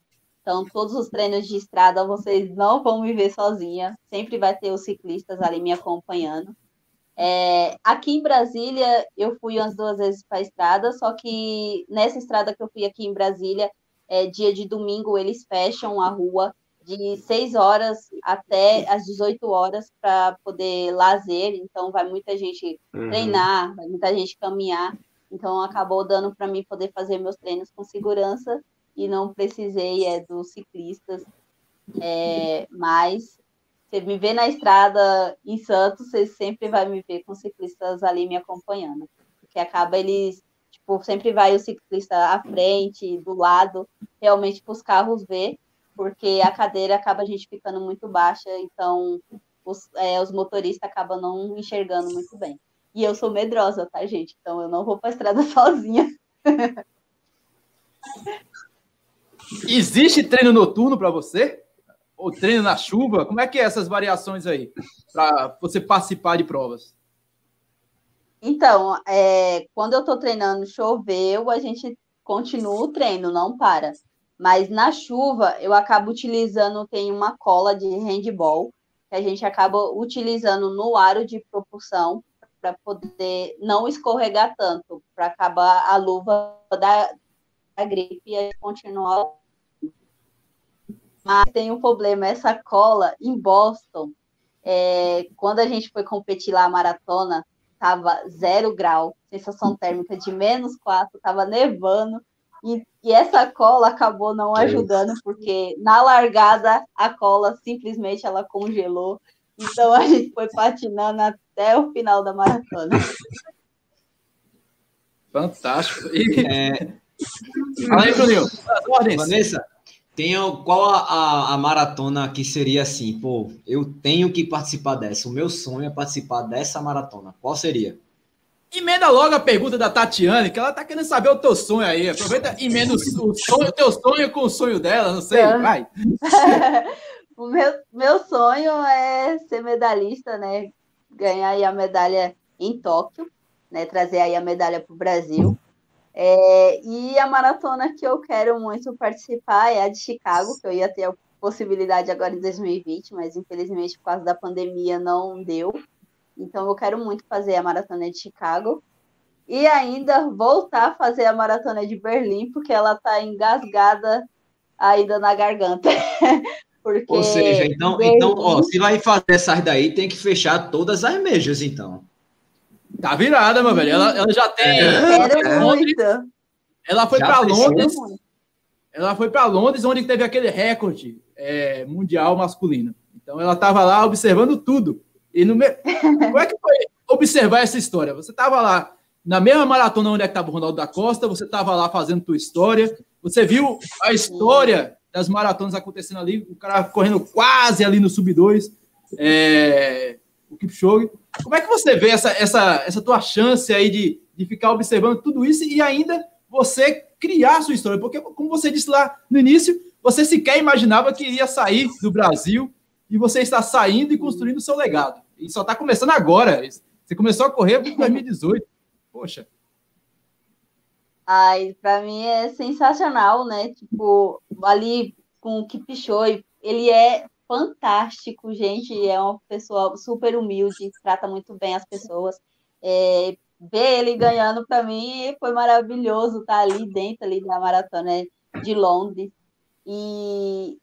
Então, todos os treinos de estrada vocês não vão me ver sozinha. Sempre vai ter os ciclistas ali me acompanhando. É, aqui em Brasília, eu fui umas duas vezes para a estrada, só que nessa estrada que eu fui aqui em Brasília, é, dia de domingo, eles fecham a rua de 6 horas até as 18 horas para poder lazer. Então, vai muita gente uhum. treinar, vai muita gente caminhar. Então, acabou dando para mim poder fazer meus treinos com segurança e não precisei é dos ciclistas. É, mas você me vê na estrada em Santos, você sempre vai me ver com ciclistas ali me acompanhando. Porque acaba eles, tipo, sempre vai o ciclista à frente, do lado, realmente para os carros ver, porque a cadeira acaba a gente ficando muito baixa, então os, é, os motoristas acabam não enxergando muito bem. E eu sou medrosa, tá, gente? Então eu não vou para a estrada sozinha. Existe treino noturno para você? Ou treino na chuva? Como é que é essas variações aí para você participar de provas? Então, é, quando eu estou treinando choveu, a gente continua o treino, não para. Mas na chuva, eu acabo utilizando, tem uma cola de handball, que a gente acaba utilizando no aro de propulsão para poder não escorregar tanto, para acabar a luva da, da gripe e continuar mas tem um problema, essa cola em Boston, é, quando a gente foi competir lá a maratona, tava zero grau, sensação térmica de menos quatro, tava nevando, e, e, essa cola acabou não ajudando, porque na largada a cola simplesmente ela congelou, então a gente foi patinando até o final da maratona. Fantástico. E... É... Fala aí, Juninho. Vanessa, tem qual a, a, a, maratona que seria assim, pô, eu tenho que participar dessa. O meu sonho é participar dessa maratona. Qual seria? Emenda logo a pergunta da Tatiane, que ela tá querendo saber o teu sonho aí. Aproveita e emenda o, sonho, teu sonho com o sonho dela, não sei, é. vai. o meu, meu sonho é ser medalhista, né? Ganhar aí a medalha em Tóquio, né? Trazer aí a medalha para o Brasil. É, e a maratona que eu quero muito participar é a de Chicago, que eu ia ter a possibilidade agora em 2020, mas infelizmente por causa da pandemia não deu. Então eu quero muito fazer a maratona de Chicago. E ainda voltar a fazer a maratona de Berlim, porque ela está engasgada ainda na garganta. porque Ou seja, então, Berlim... então ó, se vai fazer essas daí, tem que fechar todas as mejas, então. Tá virada, meu velho. Ela, ela já tem. É, Londres, ela foi para Londres. Ela foi para Londres, onde teve aquele recorde é, mundial masculino. Então ela estava lá observando tudo. E no me... Como é que foi observar essa história? Você estava lá na mesma maratona onde é estava o Ronaldo da Costa, você estava lá fazendo tua história, você viu a história das maratonas acontecendo ali, o cara correndo quase ali no sub 2, é... o Kipchoge. Como é que você vê essa, essa, essa tua chance aí de, de ficar observando tudo isso e ainda você criar sua história? Porque, como você disse lá no início, você sequer imaginava que iria sair do Brasil e você está saindo e construindo o seu legado. E só está começando agora. Você começou a correr em 2018. Poxa. Ai, para mim é sensacional, né? Tipo, ali com o Kipchoge, ele é fantástico, gente. É uma pessoa super humilde, trata muito bem as pessoas. É, ver ele ganhando para mim foi maravilhoso estar tá ali dentro ali da maratona de Londres e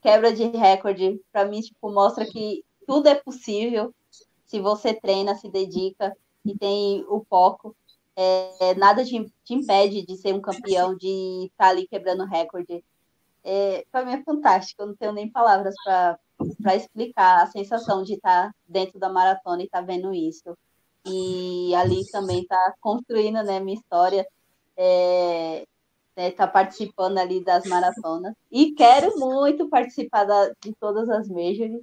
quebra de recorde para mim tipo mostra que tudo é possível se você treina se dedica e tem o foco é, nada te, te, impede de ser um campeão de estar tá ali quebrando recorde é, para mim é fantástico eu não tenho nem palavras para explicar a sensação de estar tá dentro da maratona e estar tá vendo isso e ali também está construindo né, minha história, é, né, tá participando ali das maratonas e quero muito participar da, de todas as majors.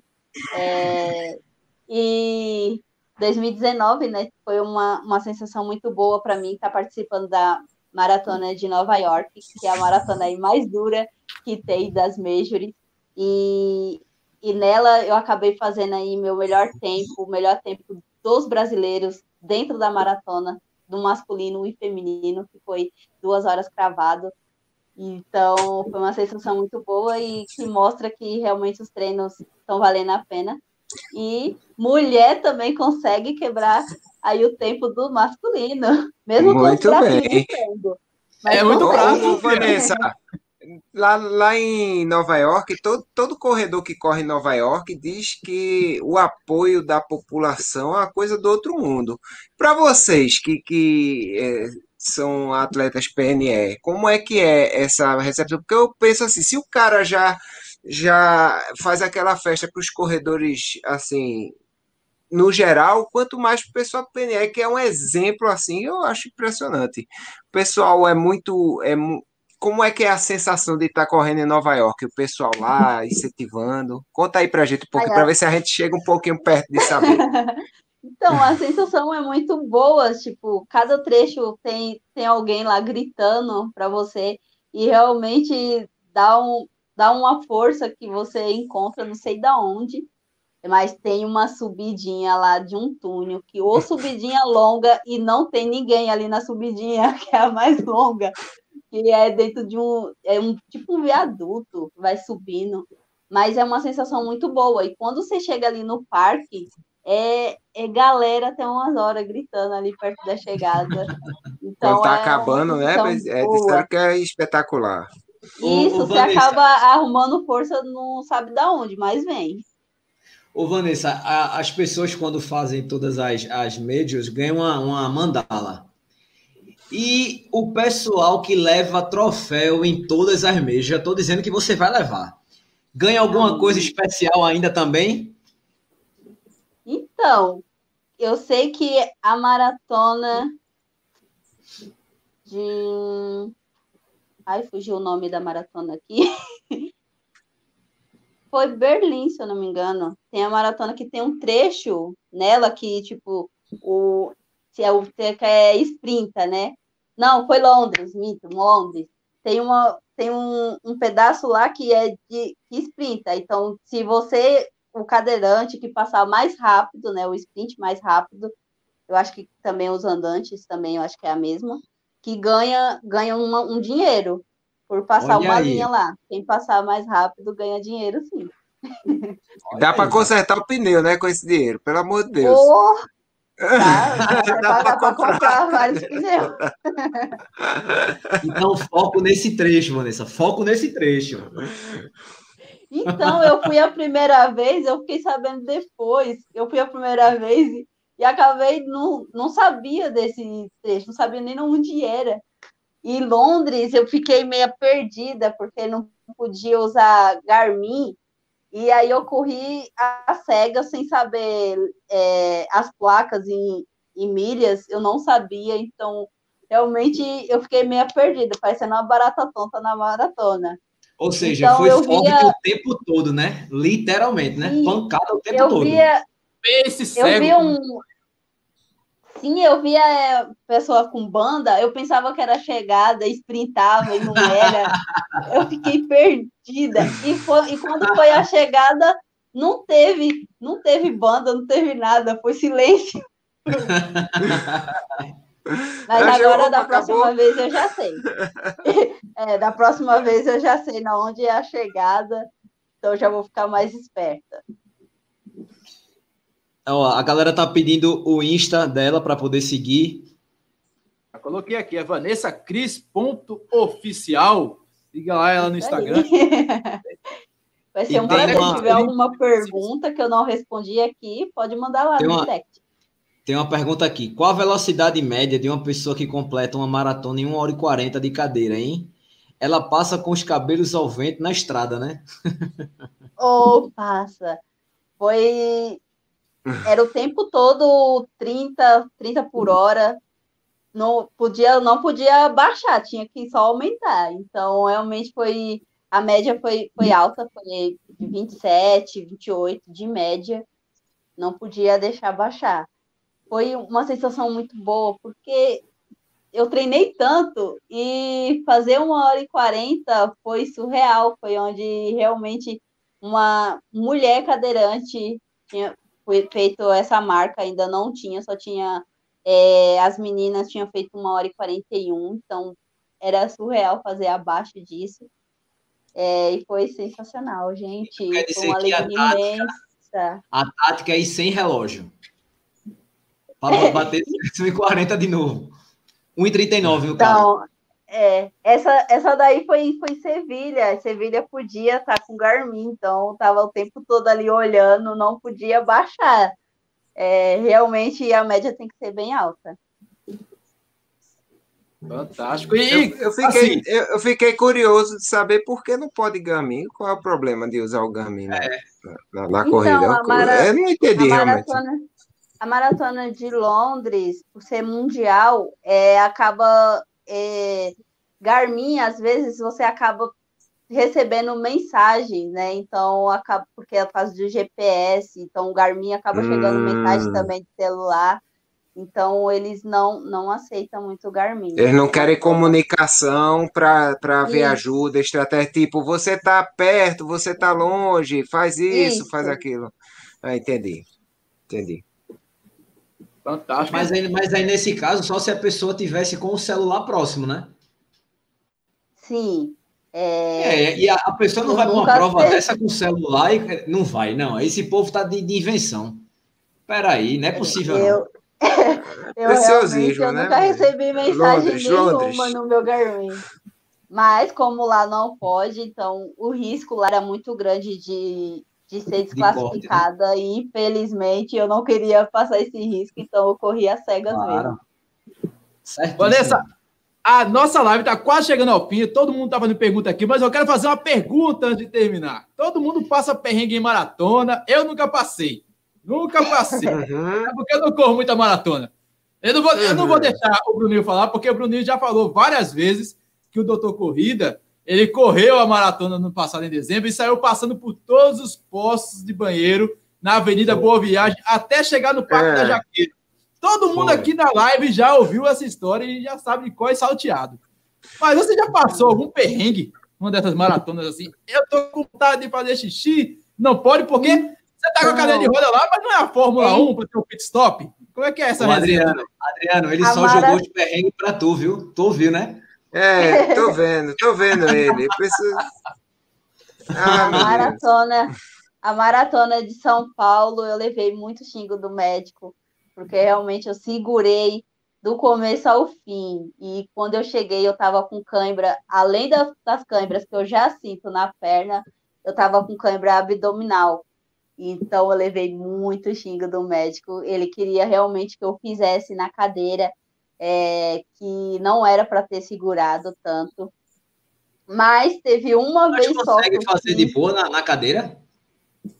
É, e 2019, né, foi uma, uma sensação muito boa para mim estar tá participando da maratona de Nova York, que é a maratona aí mais dura que tem das majors. E, e nela eu acabei fazendo aí meu melhor tempo, o melhor tempo dos brasileiros dentro da maratona, do masculino e feminino, que foi duas horas cravado. Então, foi uma sensação muito boa e que mostra que realmente os treinos estão valendo a pena. E mulher também consegue quebrar aí o tempo do masculino, mesmo muito com bem. é muito bravo, Vanessa lá, lá em Nova York, todo, todo corredor que corre em Nova York diz que o apoio da população é uma coisa do outro mundo. Para vocês que, que é, são atletas PNE, como é que é essa recepção? Porque eu penso assim, se o cara já já faz aquela festa para os corredores assim no geral, quanto mais para o pessoal do PNE, que é um exemplo assim, eu acho impressionante. O pessoal é muito é, como é que é a sensação de estar correndo em Nova York? O pessoal lá incentivando. Conta aí pra gente um pouquinho, para ver se a gente chega um pouquinho perto de saber. então, a sensação é muito boa, tipo, cada trecho tem, tem alguém lá gritando para você e realmente dá, um, dá uma força que você encontra não sei da onde, mas tem uma subidinha lá de um túnel, que ou subidinha longa e não tem ninguém ali na subidinha, que é a mais longa que é dentro de um, é um tipo um viaduto, vai subindo, mas é uma sensação muito boa. E quando você chega ali no parque, é, é galera até umas horas gritando ali perto da chegada. Então, quando tá é acabando, né? É, disseram que é espetacular. Isso, você acaba arrumando força, não sabe da onde, mas vem. Ô, Vanessa, a, as pessoas quando fazem todas as, as majors ganham uma, uma mandala. E o pessoal que leva troféu em todas as mesas, já estou dizendo que você vai levar. Ganha alguma coisa especial ainda também? Então, eu sei que a maratona de. Ai, fugiu o nome da maratona aqui. Foi Berlim, se eu não me engano. Tem a maratona que tem um trecho nela que, tipo, o, se é o que é sprinta, né? Não, foi Londres, mito, Londres. Tem, uma, tem um, um pedaço lá que é de que sprinta. Então, se você, o cadeirante que passar mais rápido, né, o sprint mais rápido, eu acho que também os andantes também, eu acho que é a mesma, que ganha, ganha uma, um dinheiro por passar Olha uma aí. linha lá. Quem passar mais rápido ganha dinheiro, sim. Dá para consertar o pneu, né, com esse dinheiro, pelo amor de Deus. Oh, Tá? Dá para comprar. comprar vários pneus. Então, foco nesse trecho, Vanessa. Foco nesse trecho. Então, eu fui a primeira vez, eu fiquei sabendo depois. Eu fui a primeira vez e, e acabei, não, não sabia desse trecho, não sabia nem onde era. E Londres, eu fiquei meio perdida, porque não podia usar Garmin e aí eu corri a cega sem saber é, as placas em, em milhas, eu não sabia, então realmente eu fiquei meio perdida, parecendo uma barata tonta na maratona. Ou seja, então, foi fogo via... o tempo todo, né? Literalmente, né? Sim, Pancada o tempo eu todo. Via... Esse eu vi um, Sim, eu via é, pessoa com banda, eu pensava que era chegada, sprintava e não era. eu fiquei perdida. E, foi, e quando foi a chegada, não teve, não teve banda, não teve nada, foi silêncio. Mas agora, da próxima acabou. vez, eu já sei. é, da próxima vez, eu já sei na onde é a chegada. Então, já vou ficar mais esperta. Ó, a galera tá pedindo o Insta dela para poder seguir. Já coloquei aqui, é Vanessa Cris.oficial. Siga lá ela no Instagram. Vai ser um prazer. Se tiver alguma pergunta que eu não respondi aqui, pode mandar lá tem no uma, direct. Tem uma pergunta aqui. Qual a velocidade média de uma pessoa que completa uma maratona em 1 hora e 40 de cadeira, hein? Ela passa com os cabelos ao vento na estrada, né? Ou oh, passa. Foi. Era o tempo todo 30, 30 por hora. Não podia, não podia baixar, tinha que só aumentar. Então, realmente foi a média foi, foi alta, foi de 27, 28 de média. Não podia deixar baixar. Foi uma sensação muito boa, porque eu treinei tanto e fazer uma hora e quarenta foi surreal. Foi onde realmente uma mulher cadeirante tinha feito essa marca, ainda não tinha, só tinha. É, as meninas tinham feito uma hora e quarenta e um, então era surreal fazer abaixo disso. É, e foi sensacional, gente. Foi uma alegria tática, imensa. A tática é ir sem relógio. Para bater 140 de novo. 1,39 no então, É, essa, essa daí foi, foi Sevilha. Sevilha podia estar tá com Garmin, então estava o tempo todo ali olhando, não podia baixar. É, realmente a média tem que ser bem alta. Fantástico. E, eu, eu fiquei, assim, eu, eu, fiquei curioso de saber por que não pode Garmin. Qual é o problema de usar o Garmin na, é. na, na então, corrida? Mara... Eu não entendi a maratona, realmente. A maratona de Londres, por ser mundial, é, acaba. É, Garmin, às vezes, você acaba recebendo mensagens, né? Então, acaba, porque é por causa do GPS, então o Garmin acaba chegando hum. mensagem também de celular. Então, eles não, não aceitam muito o Garmin. Eles não querem comunicação para ver ajuda, estratégia, tipo, você está perto, você está longe, faz isso, isso, faz aquilo. Ah, entendi. Entendi. Fantástico. Mas aí, mas aí, nesse caso, só se a pessoa tivesse com o celular próximo, né? Sim. É, é e a, a pessoa não Eu vai para uma prova sei. dessa com o celular e não vai, não. Esse povo está de, de invenção. Peraí, não é possível. Eu, não. eu Preciosismo, eu né? nunca recebi mensagem Londres, nenhuma Londres. no meu Garmin. Mas como lá não pode, então o risco lá era muito grande de, de ser desclassificada de corte, né? e infelizmente eu não queria passar esse risco, então eu corri a cegas claro. mesmo. Vanessa, a nossa live está quase chegando ao fim, todo mundo está fazendo pergunta aqui, mas eu quero fazer uma pergunta antes de terminar. Todo mundo passa perrengue em maratona, eu nunca passei. Nunca passei. Uhum. É porque eu não corro muita maratona. Eu não, vou, eu não vou uhum. deixar o Bruninho falar, porque o Bruninho já falou várias vezes que o Doutor Corrida ele correu a maratona no passado em dezembro e saiu passando por todos os postos de banheiro na Avenida Boa Viagem até chegar no Parque é. da Jaqueira. Todo mundo Foi. aqui na live já ouviu essa história e já sabe de qual é salteado. Mas você já passou algum perrengue uma dessas maratonas assim? Eu tô com vontade de fazer xixi, não pode porque você tá com a cadeira de roda lá, mas não é a Fórmula 1 para ter um pit stop? Como é que é essa Ô, Adriano, Adriano, ele a só Mara... jogou de perrengue para tu, viu? Tu ouviu, né? É, tô vendo, tô vendo ele. Preciso... Ah, a maratona, a maratona de São Paulo, eu levei muito xingo do médico, porque realmente eu segurei do começo ao fim. E quando eu cheguei, eu tava com cãibra, além das, das cãibras que eu já sinto na perna, eu tava com cãibra abdominal. Então eu levei muito xingo do médico. Ele queria realmente que eu fizesse na cadeira, é, que não era para ter segurado tanto. Mas teve uma Mas vez só. consegue fazer de boa na, na, cadeira?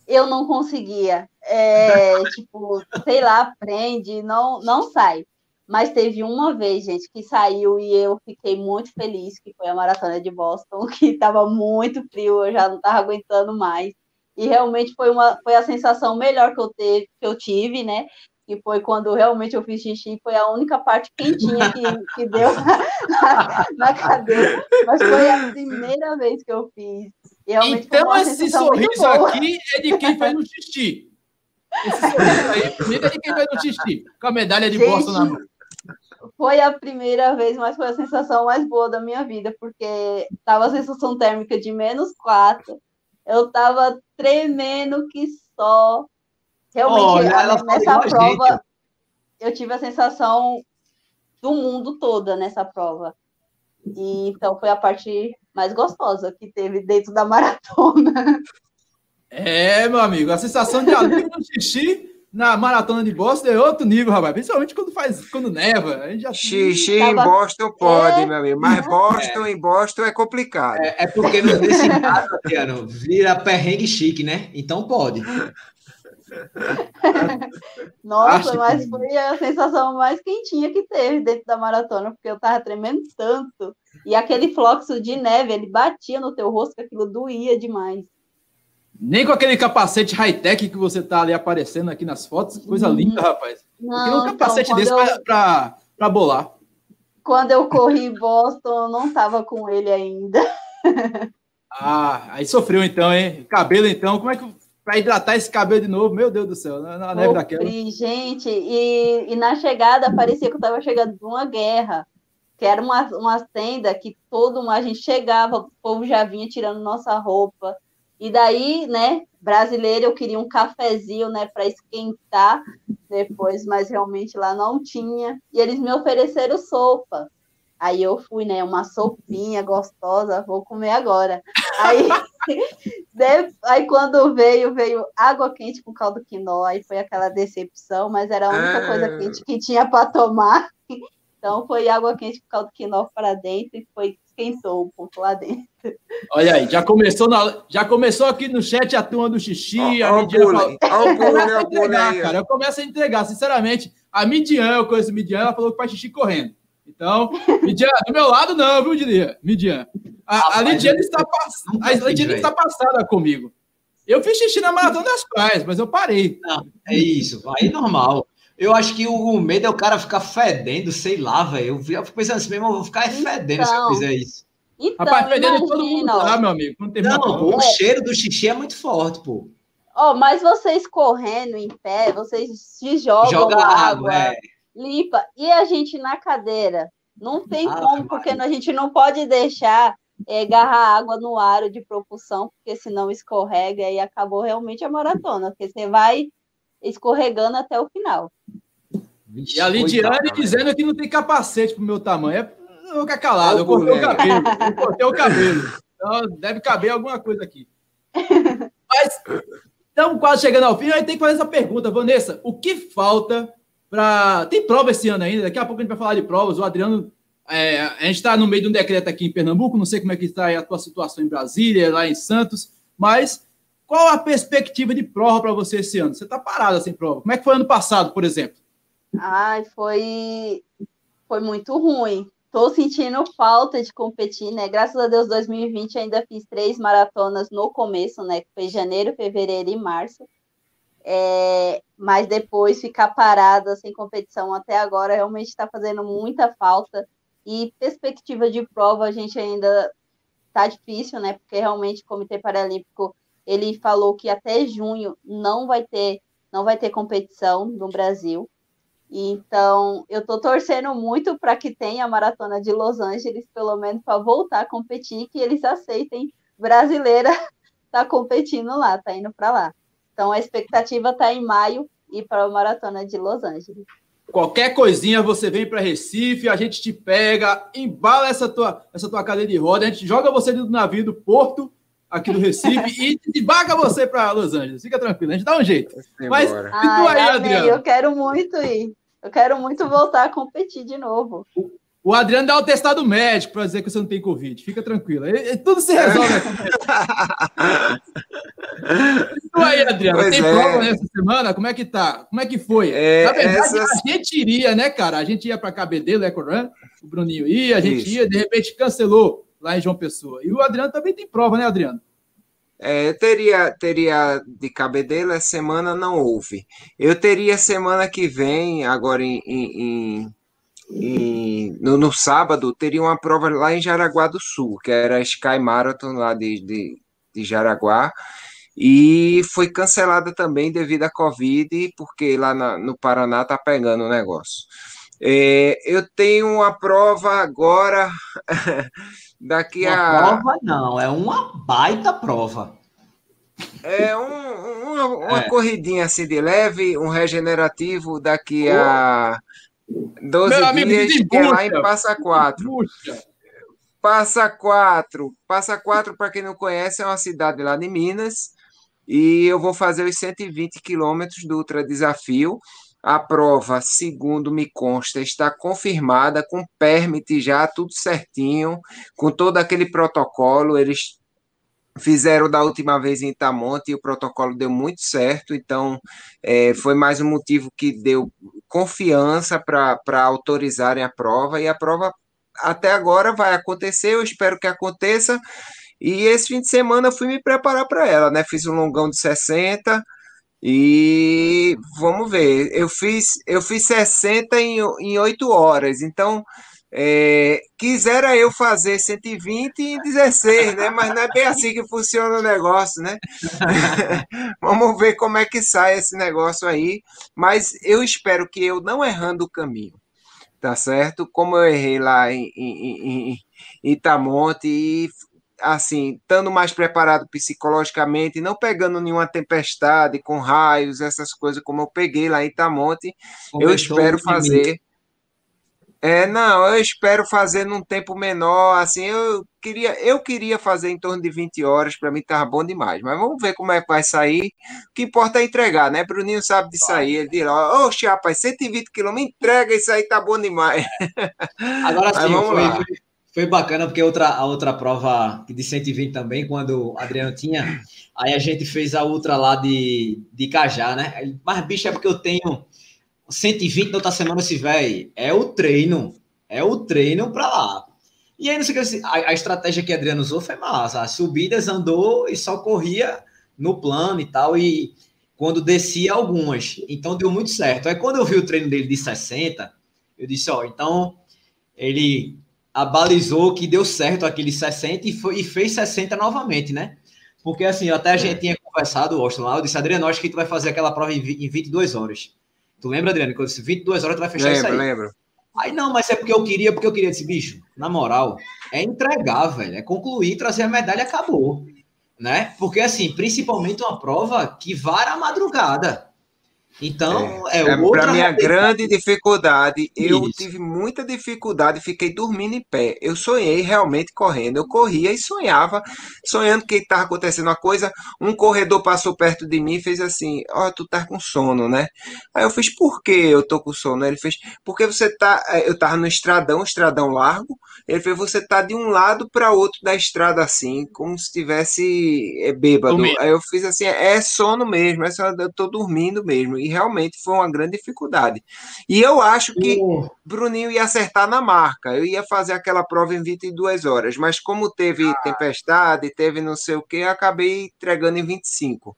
Eu não conseguia. É, tipo, sei lá, prende, não, não sai. Mas teve uma vez, gente, que saiu e eu fiquei muito feliz, que foi a maratona de Boston, que estava muito frio, eu já não estava aguentando mais. E realmente foi, uma, foi a sensação melhor que eu, teve, que eu tive, né? Que foi quando realmente eu fiz xixi, foi a única parte quentinha que, que deu na, na cadeira. Mas foi a primeira vez que eu fiz. então, esse sorriso aqui é de quem fez no xixi. Esse sorriso aí, é de quem fez no xixi, com a medalha de Gente, na mão. foi a primeira vez, mas foi a sensação mais boa da minha vida, porque tava a sensação térmica de menos 4. Eu tava tremendo que só. Realmente, Olha, nessa prova, gente. eu tive a sensação do mundo toda nessa prova. E, então foi a parte mais gostosa que teve dentro da maratona. É, meu amigo, a sensação de alívio no xixi na maratona de Boston é outro nível, rapaz. Principalmente quando faz, quando neva. A gente já... Xixi tava... em Boston pode, é... meu amigo. Mas Boston é. em Boston é complicado. É, é porque nesse caso, Tiano, vira perrengue chique, né? Então pode. Nossa, Acho mas que... foi a sensação mais quentinha que teve dentro da maratona, porque eu tava tremendo tanto. E aquele fluxo de neve, ele batia no teu rosto, que aquilo doía demais. Nem com aquele capacete high-tech que você tá ali aparecendo aqui nas fotos. Coisa uhum. linda, rapaz. Não, eu um capacete então, desse eu... para bolar. Quando eu corri Boston, eu não tava com ele ainda. ah, aí sofreu então, hein? Cabelo então, como é que para hidratar esse cabelo de novo, meu Deus do céu, na, na neve daquela. Gente, e, e na chegada parecia que eu estava chegando de uma guerra, que era uma, uma tenda que todo mundo, a gente chegava, o povo já vinha tirando nossa roupa, e daí, né, brasileiro, eu queria um cafezinho, né, para esquentar depois, mas realmente lá não tinha. E eles me ofereceram sopa. Aí eu fui, né, uma sopinha gostosa, vou comer agora. Aí, de, aí quando veio, veio água quente com caldo quinó, aí foi aquela decepção, mas era a única ah. coisa quente que tinha para tomar. Então foi água quente com caldo quinó para dentro e foi esquentou um pouco lá dentro. Olha aí, já começou, na, já começou aqui no chat a turma do xixi. Oh, a Midian falou, cara, eu começo a entregar, sinceramente. A Midian, eu conheço a Midian, ela falou que faz xixi correndo. Então, Midian, do meu lado não, viu, Diria? Midian. A, a Lidiane está, a Lidiane está passada comigo. Eu fiz xixi na maratona das praias, mas eu parei. Não, é isso, aí é normal. Eu acho que o medo é o cara ficar fedendo, sei lá, velho. Eu fico pensando assim mesmo, eu vou ficar fedendo se eu então, fizer isso. Então, Rapaz, fedendo todo mundo tá, meu amigo. Não, o cheiro do xixi é muito forte, pô. Oh, mas vocês correndo em pé, vocês se jogam Joga água, água é. Limpa. E a gente na cadeira? Não tem ah, como, porque a gente não pode deixar é, agarrar água no aro de propulsão, porque senão escorrega e acabou realmente a maratona, porque você vai escorregando até o final. Vixe, e a Lidiane dizendo que não tem capacete pro meu tamanho. É, eu ficar calado, eu cortei o cabelo. Eu cortei o cabelo. Então deve caber alguma coisa aqui. Mas estamos quase chegando ao fim. Aí tem que fazer essa pergunta, Vanessa. O que falta para. Tem prova esse ano ainda? Daqui a pouco a gente vai falar de provas. O Adriano. É, a gente está no meio de um decreto aqui em Pernambuco, não sei como é que está a tua situação em Brasília, lá em Santos, mas qual a perspectiva de prova para você esse ano? Você está parada sem prova. Como é que foi ano passado, por exemplo? Ai, foi, foi muito ruim. Estou sentindo falta de competir, né? Graças a Deus, 2020 ainda fiz três maratonas no começo, né? Que foi janeiro, fevereiro e março. É, mas depois ficar parada sem competição até agora realmente está fazendo muita falta. E perspectiva de prova a gente ainda tá difícil, né? Porque realmente o Comitê Paralímpico ele falou que até junho não vai ter não vai ter competição no Brasil. Então, eu estou torcendo muito para que tenha a maratona de Los Angeles, pelo menos para voltar a competir, que eles aceitem brasileira tá competindo lá, tá indo para lá. Então, a expectativa está em maio e para a maratona de Los Angeles. Qualquer coisinha você vem para Recife, a gente te pega, embala essa tua, essa tua cadeira de roda, a gente joga você do navio do porto aqui do Recife e debaga você para Los Angeles. Fica tranquilo, a gente dá um jeito. Mas e tu aí, Adriano? Eu quero muito ir. Eu quero muito voltar a competir de novo. O Adriano dá o testado médico para dizer que você não tem Covid. Fica tranquilo. E, tudo se resolve. então aí, Adriano, pois tem é. prova nessa semana? Como é que tá? Como é que foi? É, Na verdade, essas... a gente iria, né, cara? A gente ia para KBD, o Eco Run, o Bruninho ia, a gente Isso. ia, de repente cancelou lá em João Pessoa. E o Adriano também tem prova, né, Adriano? É, teria, teria de Cabedelo, essa semana não houve. Eu teria semana que vem, agora em, em, em no, no, sábado, teria uma prova lá em Jaraguá do Sul, que era a Sky Marathon lá de, de, de Jaraguá, e foi cancelada também devido à Covid, porque lá na, no Paraná tá pegando o negócio. É, eu tenho uma prova agora, daqui Uma a. prova não, é uma baita prova. É um- uma, uma É. corridinha assim de leve, um regenerativo daqui a 12 Meu amigo, dias, que é lá em. Passa Quatro. Passa Quatro. Passa Quatro, para quem não conhece, é uma cidade lá de Minas. E eu vou fazer os 120 quilômetros do Ultra Desafio. A prova, segundo me consta, está confirmada, com permit já, tudo certinho, com todo aquele protocolo. Eles fizeram da última vez em Itamonte e o protocolo deu muito certo, então é, foi mais um motivo que deu confiança para autorizarem a prova, e a prova até agora vai acontecer, eu espero que aconteça, e esse fim de semana eu fui me preparar para ela, né? Fiz um longão de 60 e vamos ver. Eu fiz, eu fiz 60 em, em 8 horas, então é, quisera eu fazer 120 em 16, né? Mas não é bem assim que funciona o negócio, né? Vamos ver como é que sai esse negócio aí. Mas eu espero que eu não errando o caminho, tá certo? Como eu errei lá em, em, em, Itamonte e assim, estando mais preparado psicologicamente, não pegando nenhuma tempestade com raios, essas coisas como eu peguei lá em Itamonte, eu Começou espero o time. fazer. É, não, eu espero fazer num tempo menor, assim, eu queria, eu queria fazer em torno de 20 horas, para mim tava bom demais, mas vamos ver como é que vai sair, o que importa é entregar, né, Bruninho sabe disso aí, ele dirá, oxe, rapaz, 120 quilômetros, entrega isso aí, tá bom demais. Agora sim, foi, foi, foi bacana, porque outra, a outra prova de 120 também, quando o Adriano tinha, aí a gente fez a outra lá de, de Cajá, né? Mas, bicho, é porque eu tenho 120 na outra semana, se velho, é o treino, é o treino pra lá. E aí, não sei o que, a, a estratégia que o Adriano usou foi massa, as subidas andou e só corria no plano e tal, e quando descia algumas, então deu muito certo. Aí quando eu vi o treino dele de 60, eu disse, ó, então ele abalizou que deu certo aquele 60 e, foi, e fez 60 novamente, né? Porque assim, até a gente tinha conversado, Austin, lá, eu disse, Adriano, acho que tu vai fazer aquela prova em, em 22 horas. Tu lembra, Adriano, que eu disse, 22 horas tu vai fechar isso aí. Lembro, lembro. Aí não, mas é porque eu queria, porque eu queria esse bicho. Na moral, é entregar, velho, é concluir, trazer a medalha e acabou, né? Porque assim, principalmente uma prova que vara a madrugada. Então, é, É, outra para minha grande dificuldade, eu Isso. tive muita dificuldade, fiquei dormindo em pé. Eu sonhei realmente correndo. Eu corria e sonhava, sonhando que estava acontecendo uma coisa. Um corredor passou perto de mim e fez assim: Ó, tu tá com sono, né? Aí eu fiz: Por que eu tô com sono? Ele fez: Porque você tá. eh, Eu tava no estradão, estradão largo. Ele fez: Você tá de um lado para outro da estrada assim, como se estivesse eh, bêbado. Dormindo. Aí eu fiz assim: É sono mesmo, é só, eu tô dormindo mesmo. E realmente foi uma grande dificuldade. E eu acho que O- Bruninho ia acertar na marca. Eu ia fazer aquela prova em 22 horas, mas como teve Ah. tempestade, teve não sei o que, acabei entregando em 25.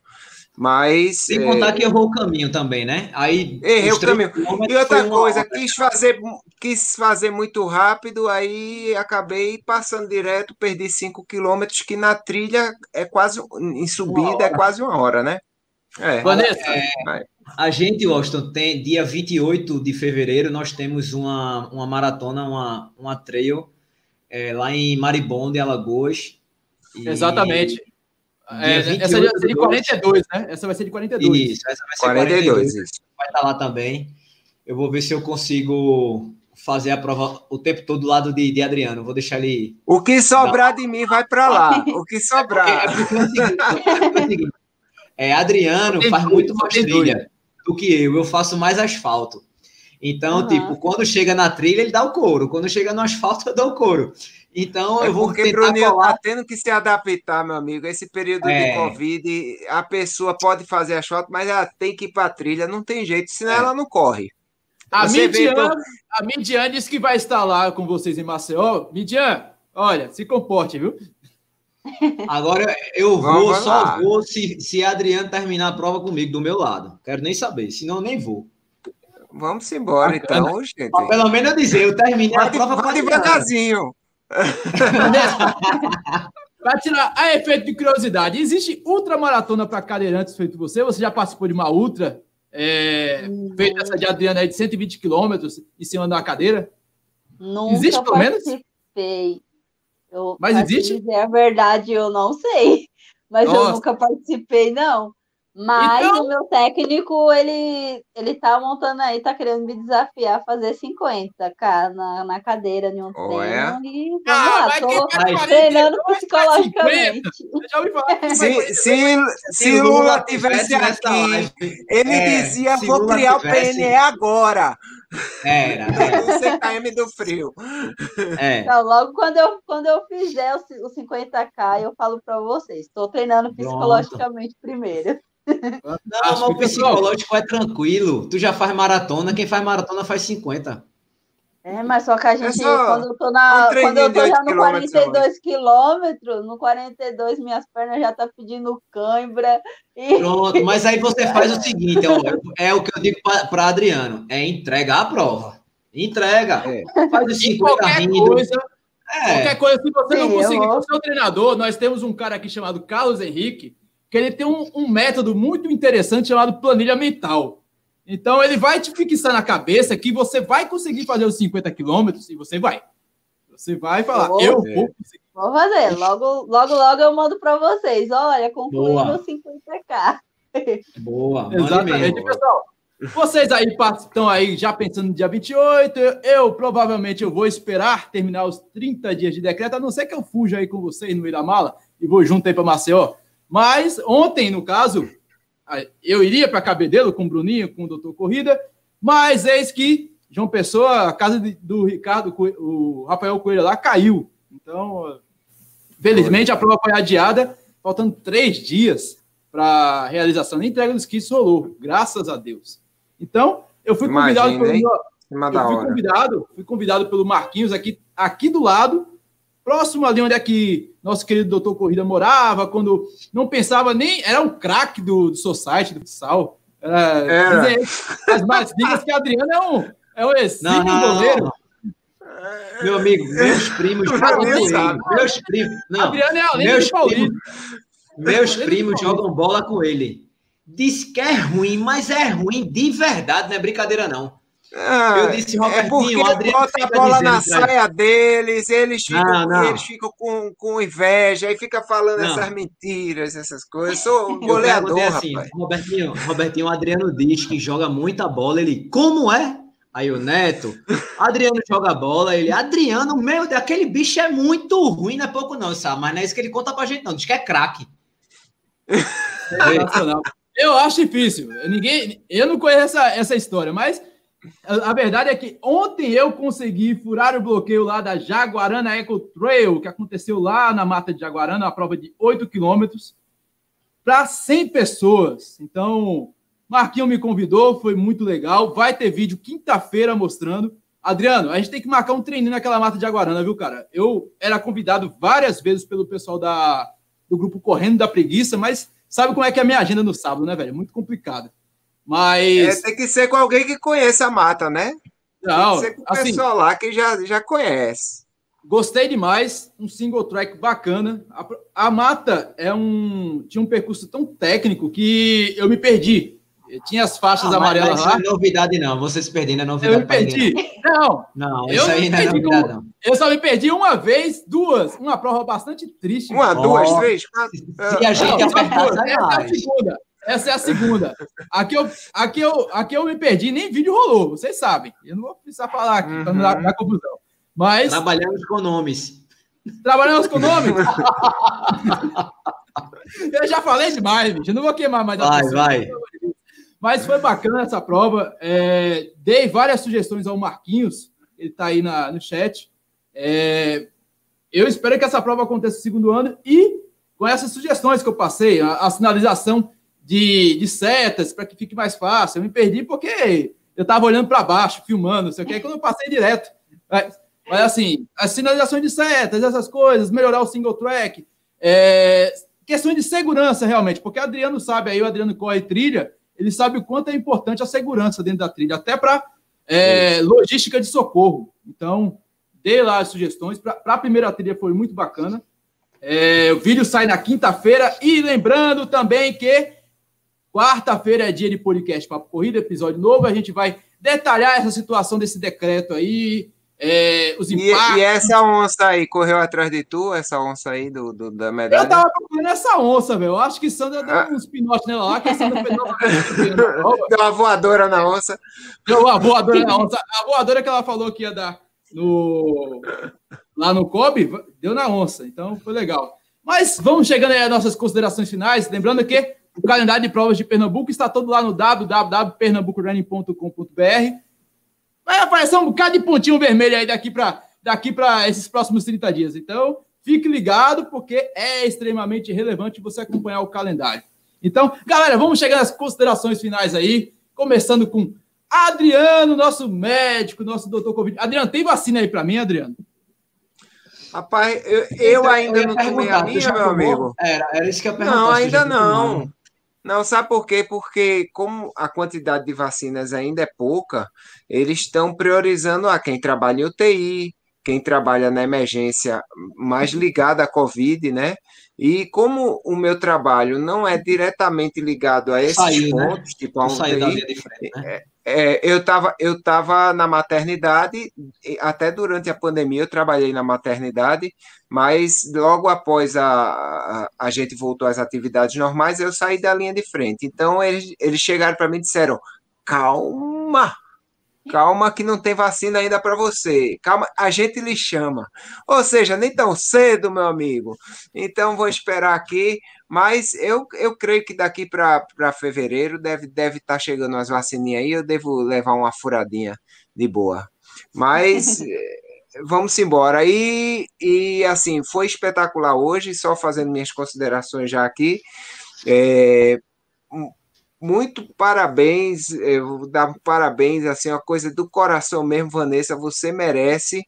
Mas Sem é, contar que errou o caminho também, né? Aí Errei o caminho. e outra coisa, hora. quis fazer, quis fazer muito rápido, aí acabei passando direto, perdi 5 quilômetros, que na trilha é quase, em subida é quase uma hora, né? É. Vanessa, A gente, Washington, tem dia 28 de fevereiro, nós temos uma, uma maratona, uma, uma trail é, lá em Maribonde, Alagoas. E- exatamente. É, essa 28 vai ser de do 42, né? Essa vai ser de 42. Isso, essa vai ser 42, 42. isso. vai estar lá também. Eu vou ver se eu consigo fazer a prova o tempo todo do lado de, de Adriano. Vou deixar ele. O que sobrar de mim vai para lá. O que É sobrar. porque é seguinte, é o seguinte, é, Adriano faz muito mais trilha do que eu. Eu faço mais asfalto. Então, Aham. tipo, quando chega na trilha, ele dá o couro. Quando chega no asfalto, eu dou o couro. Então, É eu vou porque tentar Bruninho colar. tá tendo que se adaptar, meu amigo. Esse período É. de Covid, a pessoa pode fazer asfalto, mas ela tem que ir para trilha, não tem jeito, senão É. ela não corre. A Você vê, Midian, então- a Midian disse que vai estar lá com vocês em Maceió. Midian, olha, se comporte, viu? Agora, eu Vamos vou, lá. só vou se, se Adriano terminar a prova comigo, do meu lado. Quero nem saber, senão eu nem vou. Vamos embora, Bacana. então, gente. Mas pelo menos eu dizer, eu terminei a prova com devagarzinho. Para tirar a efeito de curiosidade, existe ultramaratona para cadeirantes feito você? Você já participou de uma ultra é, feito essa de Adriana aí de 120 quilômetros em cima da cadeira? Nunca Existe, pelo menos? participei. Eu, Mas existe? dizer a verdade, eu não sei. Mas eu Nossa. nunca participei, não. Mas Então- o meu técnico, ele, ele tá montando aí, tá querendo me desafiar a fazer 50k na, na cadeira de um Oh, é? E vamos Ah, lá, mas tô quem faz Mas- 42 treinando psicologicamente. 50. Eu já ouvi falar que Se, se, se Lula tivesse aqui, live, ele é, dizia: se vou Lula criar o PNE agora. Era, era, No CKM do frio. é. Então, logo quando eu, quando eu fizer os, os 50k, eu falo para vocês. Estou treinando Pronto. psicologicamente primeiro. Não, mas Acho o psicológico é tranquilo. Tu já faz maratona, quem faz maratona faz 50. É, mas só que a gente, só quando eu tô, na, um quando eu de tô já no quilômetros, 42 quilômetros, no 42 minhas pernas já tá pedindo cãibra. E Pronto, mas aí você faz o seguinte, ó, é o que eu digo para Adriano, é entrega a prova. Entrega. É. Faz os E 50 qualquer rindo. coisa, É. qualquer coisa, se você não Sim, eu conseguir com o seu treinador, nós temos um cara aqui chamado Carlos Henrique, que ele tem um, um método muito interessante chamado planilha mental. Então, ele vai te fixar na cabeça que você vai conseguir fazer os 50 quilômetros e você vai. Você vai falar, Oh. eu vou conseguir. vou fazer. Logo, logo, logo eu mando para vocês. Olha, Boa. meus 50k. Boa, Exatamente, mesmo. pessoal. Vocês aí estão aí já pensando no dia 28. Eu, eu provavelmente eu vou esperar terminar os 30 dias de decreto, a não ser que eu fuja aí com vocês no meio da mala e vou junto aí para Maceió. Mas ontem, no caso, eu iria para Cabedelo com o Bruninho, com o Doutor Corrida, mas eis que João Pessoa, a casa do Ricardo, o Rafael Coelho lá caiu. Então, felizmente a prova foi adiada, faltando três dias para a realização da entrega dos kits rolou, graças a Deus. Então, eu fui convidado Imagina, pelo meu- Cima eu fui hora. convidado, fui convidado pelo Marquinhos aqui, aqui do lado, próximo ali onde é que nosso querido doutor Corrida morava, quando não pensava nem. Era um craque do, do Society, do futsal. Era, Era. dizem as mais ligas que Adriano é um, é um exímio não, não, goleiro. não. Meu amigo, meus primos jogam. Meus primos. Não, Adriano é além meus Paulista. meus de primos jogam bola com ele. Diz que é ruim, mas é ruim de verdade, não é brincadeira, não. Ah, Eu disse, é Robertinho, porque o Adriano bota a bola na saia deles, eles ficam, Não, não. eles ficam com, com inveja, aí fica falando Não. essas mentiras, essas coisas. Eu sou um Eu goleador, perguntei assim, rapaz. Robertinho, Robertinho, o Adriano diz que joga muita bola. Ele, como é? Aí o Neto, Adriano joga bola. Ele, Adriano, meu, Deus, aquele bicho é muito ruim, não é pouco não, sabe? Mas não é isso que ele conta pra gente, não. Diz que é craque. Sensacional. Eu acho difícil. Ninguém, eu não conheço essa, essa história, mas a, verdade é que ontem eu consegui furar o bloqueio lá da Jaguarana Eco Trail, que aconteceu lá na mata de Jaguarana, uma prova de 8 quilômetros, para 100 pessoas. Então, Marquinho me convidou, foi muito legal. Vai ter vídeo quinta-feira mostrando. Adriano, a gente tem que marcar um treininho naquela mata de Jaguarana, viu, cara? Eu era convidado várias vezes pelo pessoal da, do grupo Correndo da Preguiça, mas sabe como é que é a minha agenda no sábado, né, velho? É muito complicado. É, Mas, tem que ser com alguém que conheça a mata, né? não, tem que ser com o assim, pessoal lá que já, já conhece. gostei demais. Um single track bacana. A, a mata é um, tinha um percurso tão técnico que eu me perdi. Tinha as faixas Ah, mas- amarelas mas lá. Isso não é novidade, não. Você se perdendo é Eu novidade me pra ninguém, perdi. Não, Não, Eu isso aí me não é novidade, não. eu só me perdi uma vez, duas. Uma prova bastante triste. Uma, duas, três, quatro. Se a gente Não, apertar, sai é a mais. segunda. Essa é a segunda. Aqui eu, aqui, eu, aqui eu me perdi, nem vídeo rolou, vocês sabem. Eu não vou precisar falar aqui para não dar, Uhum. dar confusão. Mas Trabalhamos com nomes. trabalhamos com nome. eu já falei demais, bicho. Eu não vou queimar mais Vai, pessoa. vai. Mas foi bacana essa prova. É, dei várias sugestões ao Marquinhos, ele está aí na, no chat. É, eu espero que essa prova aconteça no segundo ano e com essas sugestões que eu passei, a, a sinalização de, de setas para que fique mais fácil. Eu me perdi porque eu estava olhando para baixo, filmando, não sei o que, aí quando eu passei direto. Mas, mas, assim, as sinalizações de setas, essas coisas, melhorar o single track, é, questões de segurança realmente, porque o Adriano sabe aí, o Adriano corre trilha, ele sabe o quanto é importante a segurança dentro da trilha, até para é, logística de socorro. Então, dei lá as sugestões. Para a primeira trilha foi muito bacana. É, o vídeo sai na quinta-feira. E lembrando também que Quarta-feira é dia de podcast para corrida, episódio novo. A gente vai detalhar essa situação desse decreto aí, é, os impactos. E, e, essa onça aí correu atrás de tu, essa onça aí do, do da medalha? Eu tava procurando essa onça, velho. Eu acho que Sandra deu ah. uns pinotes nela lá, que a Sandra fez Deu uma voadora na onça. Deu uma voadora na onça. A voadora que ela falou que ia dar no, lá no Kobe, deu na onça. Então foi legal. Mas vamos chegando aí às nossas considerações finais. Lembrando que o calendário de provas de Pernambuco está todo lá no www.pernambucorunning.com.br. Vai aparecer um bocado de pontinho vermelho aí daqui para daqui esses próximos 30 dias. Então, fique ligado, porque é extremamente relevante você acompanhar o calendário. Então, galera, vamos chegar às considerações finais aí, começando com Adriano, nosso médico, nosso doutor Covid. Adriano, tem vacina aí para mim, Adriano? Rapaz, eu, eu ainda eu não tomei a minha, meu amigo. Era, era isso que eu perguntei. Não, ainda não. Não, sabe por quê? Porque, como a quantidade de vacinas ainda é pouca, eles estão priorizando a quem trabalha em UTI, quem trabalha na emergência mais ligada à Covid, né? E como o meu trabalho não é diretamente ligado a esses Saiu, né? pontos, né? tipo a UTI, frente, né? É, eu estava eu tava na maternidade, até durante a pandemia eu trabalhei na maternidade, mas logo após a, a, a gente voltou às atividades normais, eu saí da linha de frente. Então eles, eles chegaram para mim e disseram: calma, Calma que não tem vacina ainda para você. Calma, a gente lhe chama. Ou seja, nem tão cedo, meu amigo. Então vou esperar aqui, mas eu, eu creio que daqui para fevereiro deve deve estar tá chegando umas vacininhas aí, eu devo levar uma furadinha de boa. Mas eh, vamos embora. E, e assim, foi espetacular hoje, só fazendo minhas considerações já aqui. É, muito parabéns, eu vou dar parabéns, assim, uma coisa do coração mesmo, Vanessa, você merece,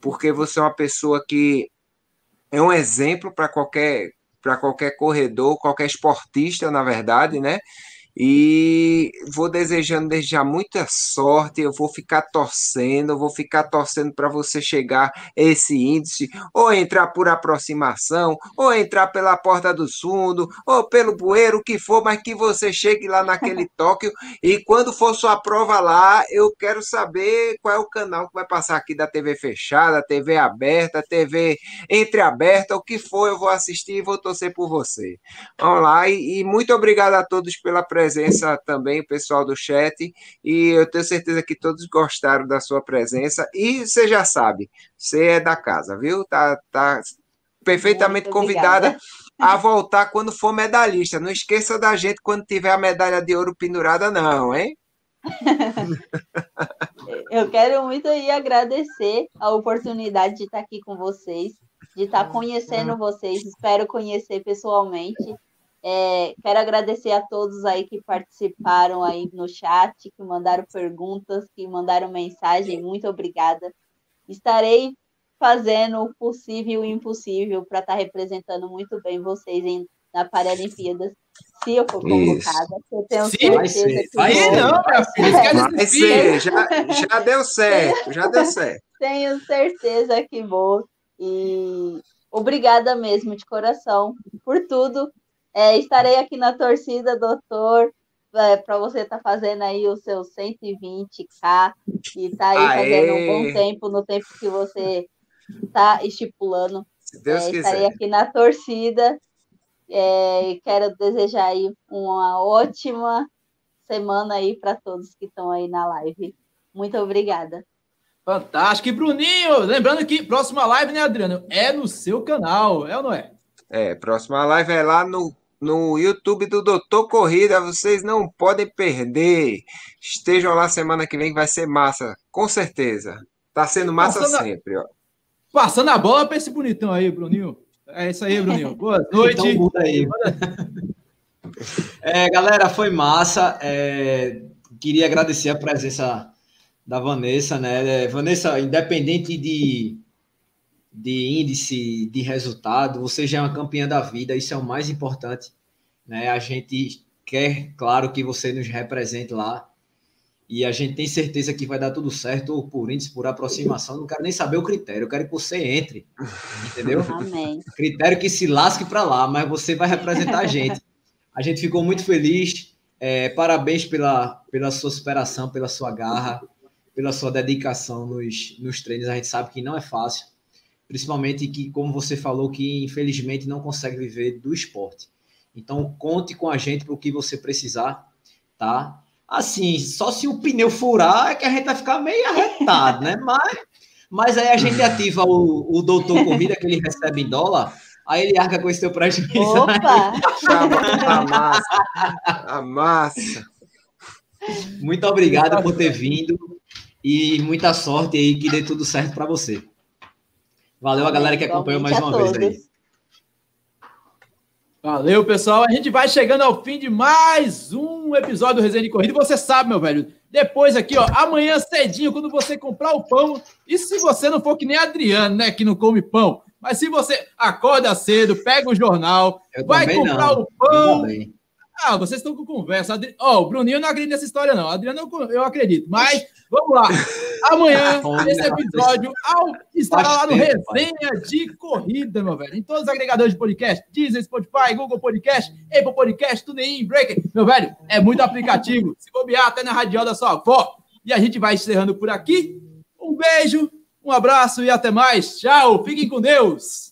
porque você é uma pessoa que é um exemplo para qualquer para qualquer corredor, qualquer esportista, na verdade, né? E vou desejando desde já muita sorte. Eu vou ficar torcendo, eu vou ficar torcendo para você chegar a esse índice, ou entrar por aproximação, ou entrar pela porta do fundo, ou pelo bueiro, o que for, mas que você chegue lá naquele Tóquio. E quando for sua prova lá, eu quero saber qual é o canal que vai passar aqui da TV fechada, TV aberta, TV entreaberta, o que for, eu vou assistir e vou torcer por você. Vamos lá, e, e muito obrigado a todos pela presença presença também, o pessoal do chat, e eu tenho certeza que todos gostaram da sua presença. E você já sabe, você é da casa, viu? Tá, tá perfeitamente Muito convidada obrigada. a voltar quando for medalhista. Não esqueça da gente quando tiver a medalha de ouro pendurada, não, hein? eu quero muito aí agradecer a oportunidade de estar aqui com vocês, de estar conhecendo vocês. Espero conhecer pessoalmente. É, quero agradecer a todos aí que participaram aí no chat, que mandaram perguntas, que mandaram mensagem. Muito obrigada. Estarei fazendo o possível e o impossível para estar tá representando muito bem vocês em, na Paralimpíadas, se eu for convocada. Eu tenho Sim, certeza vai que vai vou. não, Vai ser, já, já deu certo, já deu certo. Tenho certeza que vou. E obrigada mesmo, de coração, por tudo é, estarei aqui na torcida, doutor, é, para você estar tá fazendo aí o seu 120K e está aí Aê. fazendo um bom tempo no tempo que você está estipulando. Se Deus é, estarei aqui na torcida. É, quero desejar aí uma ótima semana aí para todos que estão aí na live. Muito obrigada. Fantástico. E Bruninho, lembrando que próxima live, né, Adriano? É no seu canal, é ou não é? É, próxima live é lá no no YouTube do Doutor Corrida. Vocês não podem perder. Estejam lá semana que vem, vai ser massa, com certeza. Tá sendo massa passando sempre, ó. Passando a bola para esse bonitão aí, Bruninho. É isso aí, Bruninho. Boa noite. então, aí. é, galera, foi massa. É, queria agradecer a presença da Vanessa, né? É, Vanessa, independente de de índice de resultado, você já é uma campeã da vida, isso é o mais importante. Né? A gente quer, claro, que você nos represente lá. E a gente tem certeza que vai dar tudo certo, por índice, por aproximação. Não quero nem saber o critério, eu quero que você entre. Entendeu? Amém. Critério que se lasque para lá, mas você vai representar a gente. A gente ficou muito feliz. É, parabéns pela, pela sua superação, pela sua garra, pela sua dedicação nos, nos treinos. A gente sabe que não é fácil, principalmente que, como você falou, que infelizmente não consegue viver do esporte. Então, conte com a gente para o que você precisar, tá? Assim, só se o pneu furar é que a gente vai ficar meio arretado, né? Mas, mas aí a gente ativa o, o doutor Corrida, que ele recebe em dólar, aí ele arca com esse teu prejuízo. Opa! a massa. A massa. Muito obrigado por ter vindo e muita sorte aí, que dê tudo certo para você. Valeu a galera que acompanhou mais uma vez aí. Valeu, pessoal. A gente vai chegando ao fim de mais um episódio do Resenha de Corrida. E você sabe, meu velho, depois aqui, ó, amanhã cedinho, quando você comprar o pão, e se você não for que nem Adriano, né, que não come pão, mas se você acorda cedo, pega o jornal, Eu vai comprar não. o pão. Ah, vocês estão com conversa. Adri... Oh, o Bruninho não acredita nessa história, não. Adriano, eu acredito. Mas vamos lá. Amanhã, esse episódio ao... estará lá no Resenha de Corrida, meu velho. Em todos os agregadores de podcast: Deezer, Spotify, Google Podcast, Apple Podcast, TuneIn, Breaker. Meu velho, é muito aplicativo. Se bobear até na radial da sua avó. E a gente vai encerrando por aqui. Um beijo, um abraço e até mais. Tchau. Fiquem com Deus.